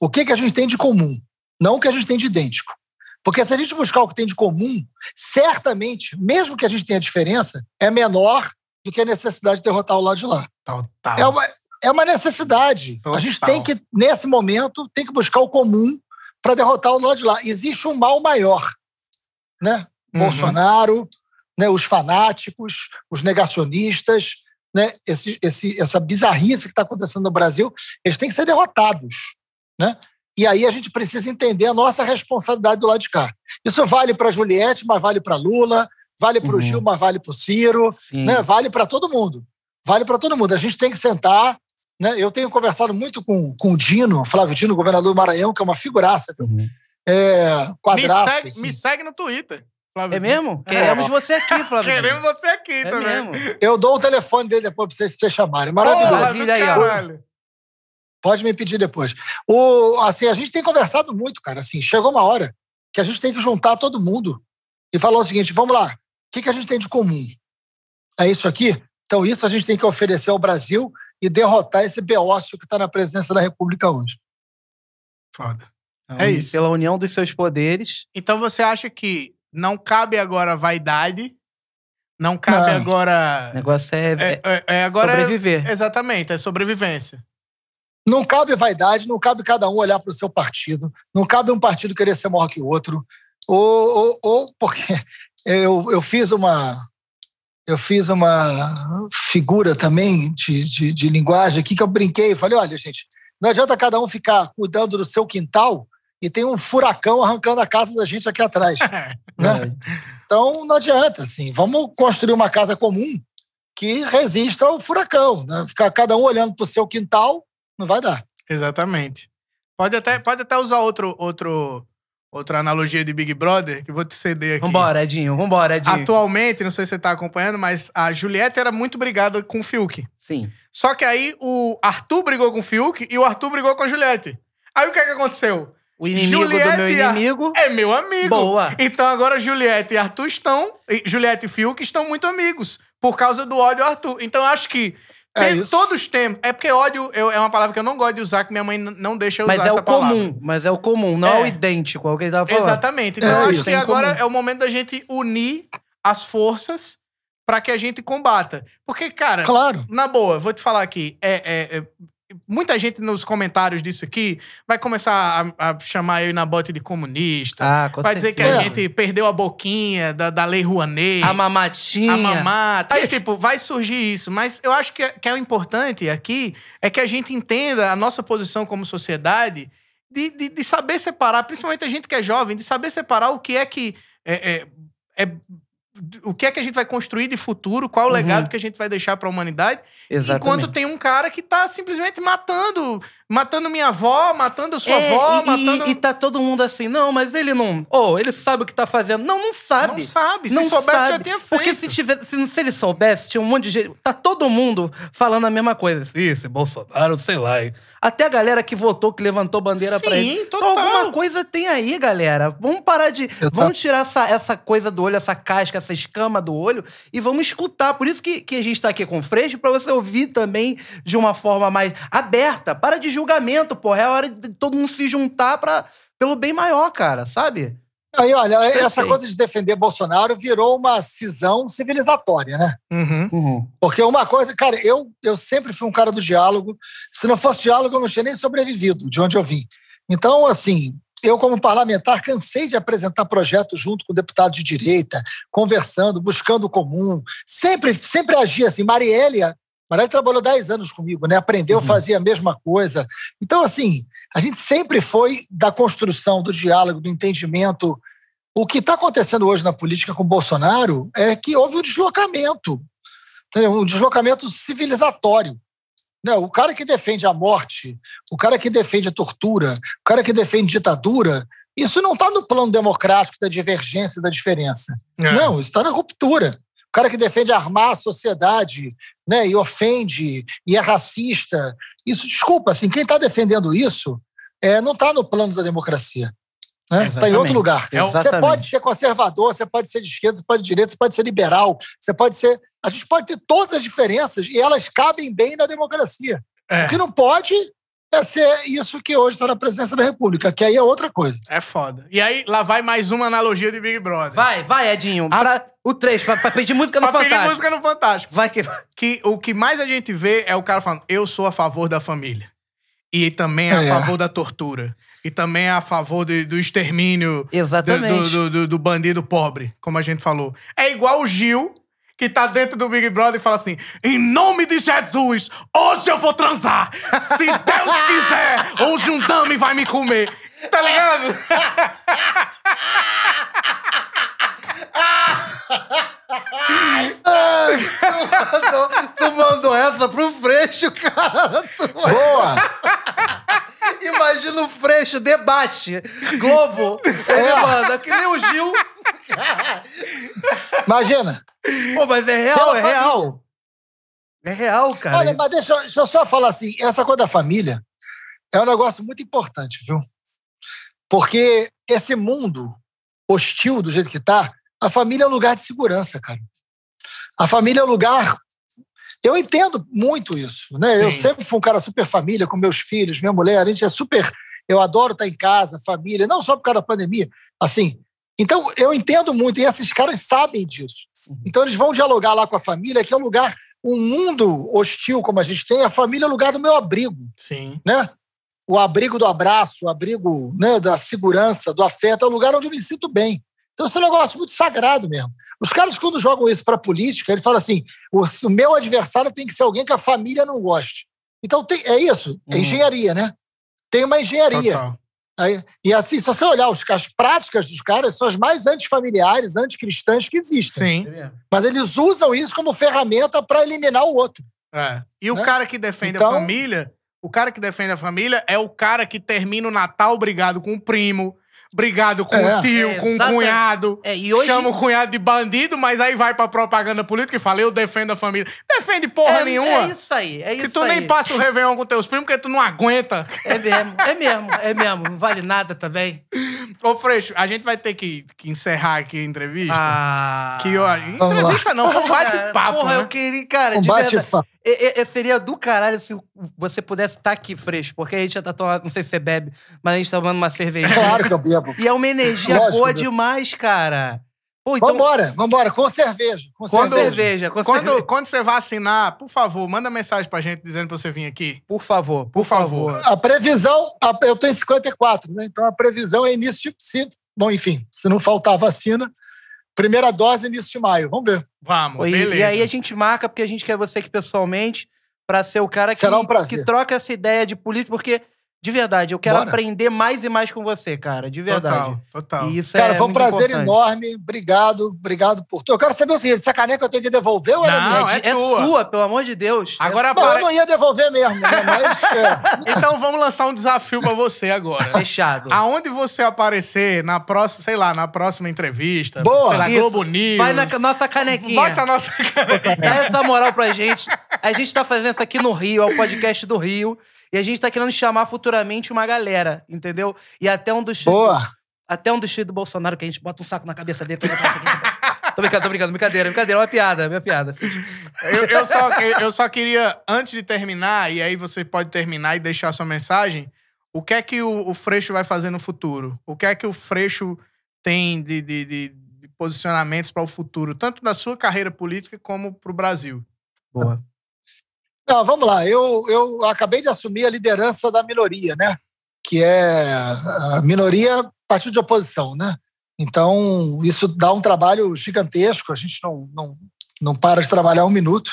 Speaker 3: O que, que a gente tem de comum? Não o que a gente tem de idêntico. Porque se a gente buscar o que tem de comum, certamente, mesmo que a gente tenha diferença, é menor do que a necessidade de derrotar o lado de lá.
Speaker 1: Total.
Speaker 3: É uma, é uma necessidade.
Speaker 1: Total.
Speaker 3: A gente tem que, nesse momento, tem que buscar o comum para derrotar o lado de lá. Existe um mal maior, né?
Speaker 1: Uhum.
Speaker 3: Bolsonaro, né, os fanáticos, os negacionistas, né, esse, esse, essa bizarrice que está acontecendo no Brasil, eles têm que ser derrotados. Né? E aí a gente precisa entender a nossa responsabilidade do lado de cá. Isso vale para Juliette, mas vale para Lula, vale para o
Speaker 2: Uhum.
Speaker 3: Gil, mas vale para o Ciro, né? vale para todo mundo. Vale para todo mundo. A gente tem que sentar. Né? Eu tenho conversado muito com, com o Dino, Flávio Dino, governador do Maranhão, que é uma figuraça.
Speaker 2: Uhum.
Speaker 3: É,
Speaker 1: Me
Speaker 3: quadraço.
Speaker 1: segue,
Speaker 3: assim.
Speaker 1: me segue no Twitter. Flávio.
Speaker 2: É mesmo? Queremos você aqui, Flávio.
Speaker 1: Queremos você aqui
Speaker 2: É
Speaker 1: também.
Speaker 2: mesmo.
Speaker 3: Eu dou o telefone dele depois para vocês, vocês chamarem. Maravilhoso.
Speaker 1: Porra,
Speaker 2: aí, ó.
Speaker 3: Pode me pedir depois. O, assim, a gente tem conversado muito, cara. Assim, chegou uma hora que a gente tem que juntar todo mundo e falar o seguinte: vamos lá, o que, que a gente tem de comum? É isso aqui? Então, isso a gente tem que oferecer ao Brasil e derrotar esse beócio que está na presidência da República hoje.
Speaker 1: Foda.
Speaker 2: Então,
Speaker 1: É isso.
Speaker 2: Pela união dos seus poderes.
Speaker 1: Então você acha que não cabe agora vaidade, não cabe
Speaker 3: Não.
Speaker 1: agora.
Speaker 2: O negócio é,
Speaker 1: É, é- é agora.
Speaker 2: sobreviver.
Speaker 1: Exatamente, é sobrevivência.
Speaker 3: Não cabe vaidade, não cabe cada um olhar para o seu partido, não cabe um partido querer ser maior que o outro, ou, ou, ou porque eu, eu fiz uma. eu fiz uma figura também de, de, de linguagem aqui que eu brinquei. Falei, olha, gente, não adianta cada um ficar cuidando do seu quintal e tem um furacão arrancando a casa da gente aqui atrás. né? Então não adianta, assim, vamos construir uma casa comum que resista ao furacão. Né? Ficar cada um olhando para o seu quintal não vai dar.
Speaker 1: Exatamente. Pode até, pode até usar outro, outro, outra analogia de Big Brother, que vou te ceder aqui.
Speaker 2: Vambora, Edinho, vambora, Edinho.
Speaker 1: Atualmente, não sei se você tá acompanhando, mas a Juliette era muito brigada com o Fiuk.
Speaker 2: Sim.
Speaker 1: Só que aí o Arthur brigou com o Fiuk e o Arthur brigou com a Juliette. Aí o que é que aconteceu?
Speaker 2: O inimigo
Speaker 1: Juliette
Speaker 2: do meu inimigo.
Speaker 1: É meu amigo.
Speaker 2: Boa.
Speaker 1: Então agora Juliette e Arthur estão. e Juliette e Fiuk estão muito amigos. Por causa do ódio ao Arthur. Então eu acho que.
Speaker 3: É
Speaker 1: tem-
Speaker 3: isso.
Speaker 1: todos temos. É porque ódio eu- é uma palavra que eu não gosto de usar, que minha mãe não deixa eu usar
Speaker 2: Mas é
Speaker 1: essa
Speaker 2: o
Speaker 1: palavra.
Speaker 2: comum, mas é o comum, não é,
Speaker 1: É.
Speaker 2: o idêntico, é o que ele tava falando.
Speaker 1: Exatamente. Então
Speaker 3: É
Speaker 1: eu acho que agora
Speaker 2: comum.
Speaker 1: é o momento da gente unir as forças pra que a gente combata. Porque, cara,
Speaker 3: Claro.
Speaker 1: na boa, vou te falar aqui. É, é- é- muita gente nos comentários disso aqui vai começar a, a chamar eu na bote de comunista.
Speaker 2: Ah,
Speaker 1: vai dizer que a
Speaker 2: certeza.
Speaker 1: gente perdeu a boquinha da, da Lei Rouanet.
Speaker 2: A mamatinha.
Speaker 1: A mamata. Aí, tipo, vai surgir isso. Mas eu acho que, que é o importante aqui é que a gente entenda a nossa posição como sociedade de, de, de saber separar, principalmente a gente que é jovem, de saber separar o que é que é, é- é- o que é que a gente vai construir de futuro, qual o
Speaker 2: Uhum.
Speaker 1: legado que a gente vai deixar para a humanidade,
Speaker 2: Exatamente.
Speaker 1: enquanto tem um cara que tá simplesmente matando, matando minha avó, matando a sua
Speaker 2: É,
Speaker 1: avó,
Speaker 2: e,
Speaker 1: matando...
Speaker 2: e, e tá todo mundo assim, não, mas ele não. Oh, ele sabe o que tá fazendo. Não, não sabe.
Speaker 1: Não sabe. Se
Speaker 2: Não
Speaker 1: soubesse, já
Speaker 2: sabe.
Speaker 1: tinha feito.
Speaker 2: Porque se, tiver, se, se ele soubesse, tinha um monte de gente. Tá todo mundo falando a mesma coisa. Ih, esse Bolsonaro, sei lá. hein. Até a galera que votou, que levantou bandeira pra
Speaker 1: Sim,
Speaker 2: ele. Então,
Speaker 1: total.
Speaker 2: alguma coisa tem aí, galera. Vamos parar de.
Speaker 3: Exato.
Speaker 2: Vamos tirar essa, essa coisa do olho, essa casca, essa escama do olho e vamos escutar. Por isso que, que a gente tá aqui com o Freixo, pra você ouvir também de uma forma mais aberta. Para de julgamento, porra. É a hora de todo mundo se juntar pra, pelo bem maior, cara, sabe?
Speaker 3: Aí, olha,
Speaker 2: Estressei.
Speaker 3: essa coisa de defender Bolsonaro virou uma cisão civilizatória, né?
Speaker 1: Uhum.
Speaker 3: Porque uma coisa, cara, eu, eu sempre fui um cara do diálogo. Se não fosse diálogo, eu não tinha nem sobrevivido de onde eu vim. Então, assim, eu, como parlamentar, cansei de apresentar projetos junto com deputado de direita, conversando, buscando o comum. Sempre, sempre agia assim. Marielle, Marielle trabalhou 10 anos comigo, né? Aprendeu,
Speaker 2: Uhum.
Speaker 3: fazia a mesma coisa. Então, assim, a gente sempre foi da construção, do diálogo, do entendimento. O que está acontecendo hoje na política com Bolsonaro é que houve um deslocamento um deslocamento civilizatório. Né? O cara que defende a morte, o cara que defende a tortura, o cara que defende ditadura, isso não está no plano democrático da divergência e da diferença.
Speaker 1: É.
Speaker 3: Não, isso está na ruptura. O cara que defende armar a sociedade né, e ofende e é racista. Isso, desculpa, assim, quem está defendendo isso é, não está no plano da democracia. Está em
Speaker 2: Exatamente.
Speaker 3: outro lugar. Você
Speaker 2: Exatamente.
Speaker 3: pode ser conservador, você pode ser de esquerda, você pode de direita, você pode ser liberal, você pode ser. A gente pode ter todas as diferenças e elas cabem bem na democracia.
Speaker 1: É.
Speaker 3: O que não pode é ser isso que hoje está na presidência da República, que aí é outra coisa.
Speaker 1: É foda. E aí, lá vai mais uma analogia de Big Brother.
Speaker 2: Vai, vai, Edinho.
Speaker 1: As-
Speaker 2: Pra, o 3, pra, pra pedir música no
Speaker 1: pra pedir
Speaker 2: Fantástico.
Speaker 1: música no Fantástico.
Speaker 2: Vai que.
Speaker 1: Que o que mais a gente vê é o cara falando, eu sou a favor da família. E também é a
Speaker 3: É.
Speaker 1: favor da tortura. E também é a favor de- do extermínio do,
Speaker 2: Exatamente.
Speaker 1: do, do- do bandido pobre, como a gente falou. É igual o Gil, que tá dentro do Big Brother e fala assim: em nome de Jesus, hoje eu vou transar. Se Deus quiser, hoje um dame vai me comer. Tá ligado?
Speaker 2: tu, tu mandou essa pro Freixo, cara. Tu-
Speaker 3: Boa!
Speaker 2: Imagina o Freixo, debate. Globo.
Speaker 3: É.
Speaker 2: Ele manda, que nem o Gil.
Speaker 3: Imagina.
Speaker 2: Pô, mas é real, é real. É real, cara.
Speaker 3: Olha, mas deixa, deixa eu só falar assim: essa coisa da família é um negócio muito importante, viu? Porque esse mundo hostil do jeito que tá, a família é um lugar de segurança, cara. A família é um lugar. Eu entendo muito isso, né? Eu
Speaker 1: Sim.
Speaker 3: sempre fui um cara super família com meus filhos, minha mulher, a gente é super. Eu adoro estar em casa, família, não só por causa da pandemia. Assim, então eu entendo muito, e esses caras sabem disso. Então eles vão dialogar lá com a família, que é um lugar, um mundo hostil como a gente tem, a família é o lugar do meu abrigo,
Speaker 1: Sim.
Speaker 3: né? O abrigo do abraço, o abrigo né, da segurança, do afeto, é o lugar onde eu me sinto bem. Então, isso é um negócio muito sagrado mesmo. Os caras, quando jogam isso para política, ele fala assim: o, o, meu adversário tem que ser alguém que a família não goste. Então, tem, é isso, é hum. engenharia, né? Tem uma engenharia. Total. Aí, e assim, se você olhar os, as práticas dos caras, são as mais antifamiliares, anticristãs que existem.
Speaker 1: Sim.
Speaker 3: Mas eles usam isso como ferramenta para eliminar o outro.
Speaker 1: É. E né? o cara que defende então, a família, o cara que defende a família é o cara que termina o Natal brigado com o primo, brigado com é. o tio, é, com o cunhado. É, e hoje... Chama o cunhado de bandido, mas aí vai pra propaganda política e fala: eu defendo a família. Defende porra
Speaker 2: é,
Speaker 1: nenhuma.
Speaker 2: É isso aí, é isso
Speaker 1: Que tu aí. nem passa o Réveillon com teus primos porque tu não aguenta.
Speaker 2: É mesmo, é mesmo, é mesmo. Não vale nada também.
Speaker 1: Ô, Freixo, a gente vai ter que, que encerrar aqui a entrevista. Ah. Que, ó, entrevista não, foi um bate-papo. Porra,
Speaker 2: né? eu queria, cara, um bate-papo. Seria do caralho se você pudesse estar aqui fresco, porque a gente já tá tomando, não sei se você bebe, mas a gente tá tomando uma cerveja.
Speaker 3: Claro que eu bebo.
Speaker 2: E é uma energia Lógico, boa demais, cara.
Speaker 3: Pô, então... Vambora, vambora, com cerveja. Com
Speaker 1: quando, cerveja. Com quando, cerveja. quando você vacinar, por favor, manda mensagem pra gente dizendo pra você vir aqui.
Speaker 2: Por favor, por, por favor. favor.
Speaker 3: A previsão, a, eu tenho 54, né? Então a previsão é início de. Se, bom, enfim, se não faltar vacina, primeira dose início de maio. Vamos ver.
Speaker 1: Vamos,
Speaker 2: e,
Speaker 1: beleza.
Speaker 2: E aí a gente marca, porque a gente quer você aqui pessoalmente, pra ser o cara que, um que troca essa ideia de política, porque de verdade, eu quero Bora. aprender mais e mais com você, cara. De verdade.
Speaker 1: Total, total.
Speaker 3: E isso cara, é foi um prazer importante. enorme. Obrigado, obrigado por tudo. Eu quero saber o seguinte: essa caneca eu tenho que devolver ou
Speaker 1: não, é, é,
Speaker 2: é sua, pelo amor de Deus.
Speaker 3: Agora é para... Eu não ia devolver mesmo, né? Mas,
Speaker 1: é. Então vamos lançar um desafio pra você agora.
Speaker 2: Fechado.
Speaker 1: Aonde você aparecer na próxima, sei lá, na próxima entrevista. Boa. Sei lá, isso. Globo News.
Speaker 2: Vai na nossa canequinha.
Speaker 1: Baixa a nossa canequinha.
Speaker 2: Dá essa moral pra gente. A gente tá fazendo isso aqui no Rio, é o podcast do Rio. E a gente tá querendo chamar futuramente uma galera, entendeu? E até um dos.
Speaker 3: Boa!
Speaker 2: Até um dos filhos do Bolsonaro, que a gente bota um saco na cabeça dele. tô brincando, tô brincando. Brincadeira, brincadeira. É uma piada, é uma piada.
Speaker 1: Eu, eu, só, eu só queria, antes de terminar, e aí você pode terminar e deixar sua mensagem, o que é que o, o Freixo vai fazer no futuro? O que é que o Freixo tem de, de, de, de posicionamentos para o futuro, tanto da sua carreira política como para o Brasil?
Speaker 2: Boa.
Speaker 3: Vamos lá. Eu, eu acabei de assumir a liderança da minoria, né? Que é a minoria partido de oposição, né? Então, isso dá um trabalho gigantesco. A gente não, não, não para de trabalhar um minuto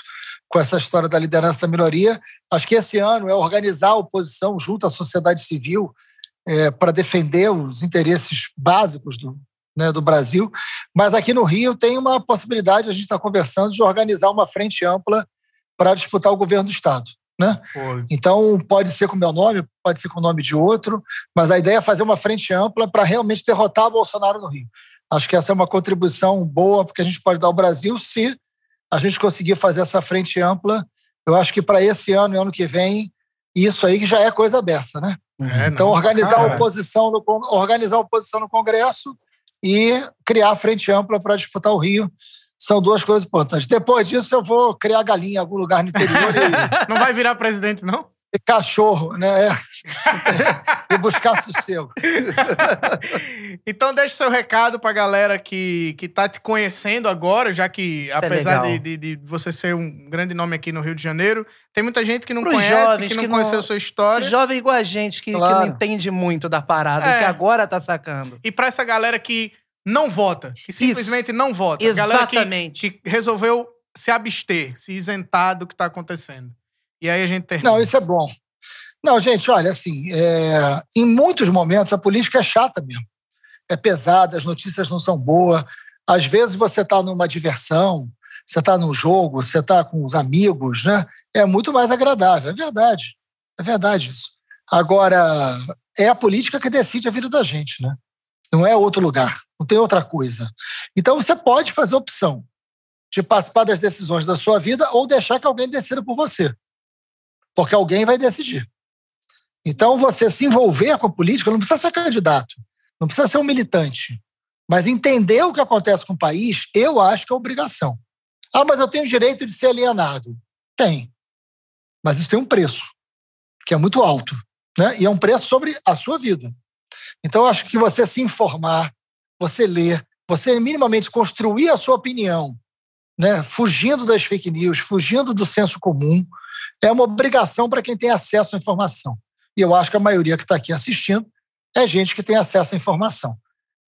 Speaker 3: com essa história da liderança da minoria. Acho que esse ano é organizar a oposição junto à sociedade civil é, para defender os interesses básicos do, né, do Brasil. Mas aqui no Rio tem uma possibilidade, a gente está conversando, de organizar uma frente ampla para disputar o governo do Estado. Né? Então, pode ser com o meu nome, pode ser com o nome de outro, mas a ideia é fazer uma frente ampla para realmente derrotar Bolsonaro no Rio. Acho que essa é uma contribuição boa, porque a gente pode dar ao Brasil se a gente conseguir fazer essa frente ampla. Eu acho que para esse ano e ano que vem, isso aí já é coisa aberta, né? É, então, não, organizar, a oposição no, organizar a oposição no Congresso e criar a frente ampla para disputar o Rio são duas coisas importantes. Depois disso, eu vou criar galinha em algum lugar no interior.
Speaker 1: E... Não vai virar presidente, não?
Speaker 3: E cachorro, né? e buscar sossego.
Speaker 1: então, deixa o seu recado pra galera que, que tá te conhecendo agora, já que, Isso é apesar é de, de, de, você ser um grande nome aqui no Rio de Janeiro, tem muita gente que não Pros conhece, jovens, que não que conheceu não... sua história.
Speaker 2: Jovem igual a gente, que, claro. que não entende muito da parada, é. que agora tá sacando.
Speaker 1: E pra essa galera que não vota, que simplesmente Isso. não vota.
Speaker 2: Exatamente.
Speaker 1: Que, que, resolveu se abster, se isentar do que está acontecendo. E aí a gente termina.
Speaker 3: Não, isso é bom. Não, gente, olha, assim, é... em muitos momentos a política é chata mesmo. É pesada, as notícias não são boas. Às vezes você está numa diversão, você está num jogo, você está com os amigos, né? É muito mais agradável. É verdade. É verdade isso. Agora, é a política que decide a vida da gente, né? Não é outro lugar, não tem outra coisa. Então você pode fazer opção de participar das decisões da sua vida ou deixar que alguém decida por você. Porque alguém vai decidir. Então você se envolver com a política não precisa ser candidato, não precisa ser um militante. Mas entender o que acontece com o país, eu acho que é obrigação. Ah, mas eu tenho direito de ser alienado. Tem. Mas isso tem um preço, que é muito alto. Né? E é um preço sobre a sua vida. Então, acho que você se informar, você ler, você minimamente construir a sua opinião, né, fugindo das fake news, fugindo do senso comum, é uma obrigação para quem tem acesso à informação. E eu acho que a maioria que está aqui assistindo é gente que tem acesso à informação.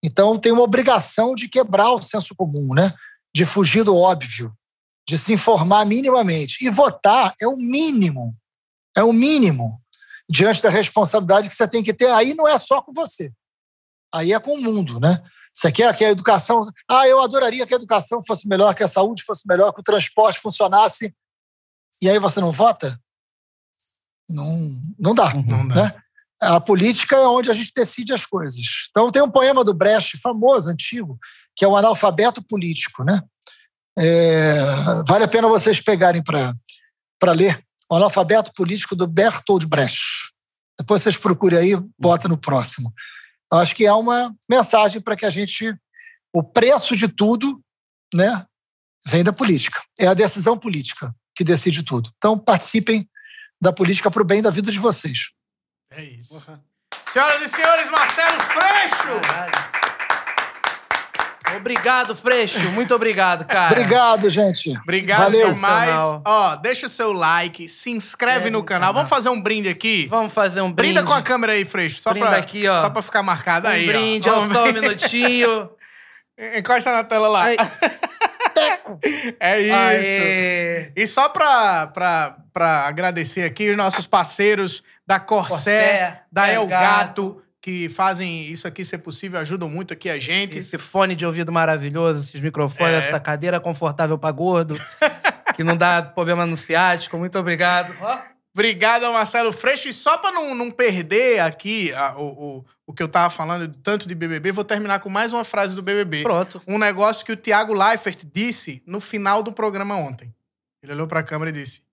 Speaker 3: Então tem uma obrigação de quebrar o senso comum, né? De fugir do óbvio, de se informar minimamente. E votar é o mínimo, é o mínimo diante da responsabilidade que você tem que ter. Aí não é só com você, aí é com o mundo, né? Você quer que a educação. Ah, eu adoraria que a educação fosse melhor, que a saúde fosse melhor, que o transporte funcionasse. E aí você não vota? Não, não dá. Não dá. Né? A política é onde a gente decide as coisas. Então, tem um poema do Brecht, famoso, antigo, que é o Analfabeto Político. Né? É, vale a pena vocês pegarem para ler. O Analfabeto Político do Bertolt Brecht. Depois vocês procurem aí, bota no próximo. Acho que é uma mensagem para que a gente. O preço de tudo né, vem da política. É a decisão política que decide tudo. Então, participem da política para o bem da vida de vocês.
Speaker 1: É isso. Uhum. Senhoras e senhores, Marcelo Freixo!
Speaker 2: Caralho. Obrigado, Freixo. Muito obrigado, cara.
Speaker 3: Obrigado, gente.
Speaker 1: Obrigado Valeu. demais. Ó, deixa o seu like, se inscreve é, no canal. Vamos fazer um brinde aqui?
Speaker 2: Vamos fazer um brinde.
Speaker 1: Brinda com a câmera aí, Freixo. Só Brinda pra, aqui, ó. Só pra ficar marcado
Speaker 2: um
Speaker 1: aí,
Speaker 2: brinde, ó. só um minutinho.
Speaker 1: Encosta na tela lá. É isso. Aê. E só pra, pra, pra agradecer aqui os nossos parceiros da Corsair, da Elgato. Gato que fazem isso aqui ser possível, ajudam muito aqui a gente.
Speaker 2: Esse fone de ouvido maravilhoso, esses microfones, é. essa cadeira confortável para gordo, que não dá problema no ciático. Muito obrigado.
Speaker 1: Obrigado ao Marcelo Freixo. E só para não, não perder aqui a, o, o, o que eu tava falando tanto de BBB, vou terminar com mais uma frase do BBB.
Speaker 2: Pronto.
Speaker 1: Um negócio que o Thiago Leifert disse no final do programa ontem. Ele olhou para a câmera e disse: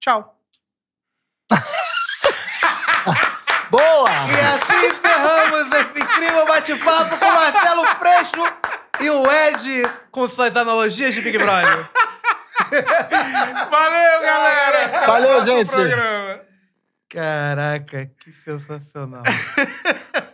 Speaker 1: Tchau.
Speaker 3: Boa!
Speaker 2: E assim encerramos esse incrível bate-papo com Marcelo Freixo e o Ed com suas analogias de Big Brother.
Speaker 1: Valeu, galera!
Speaker 3: Valeu, gente!
Speaker 2: Caraca, que sensacional.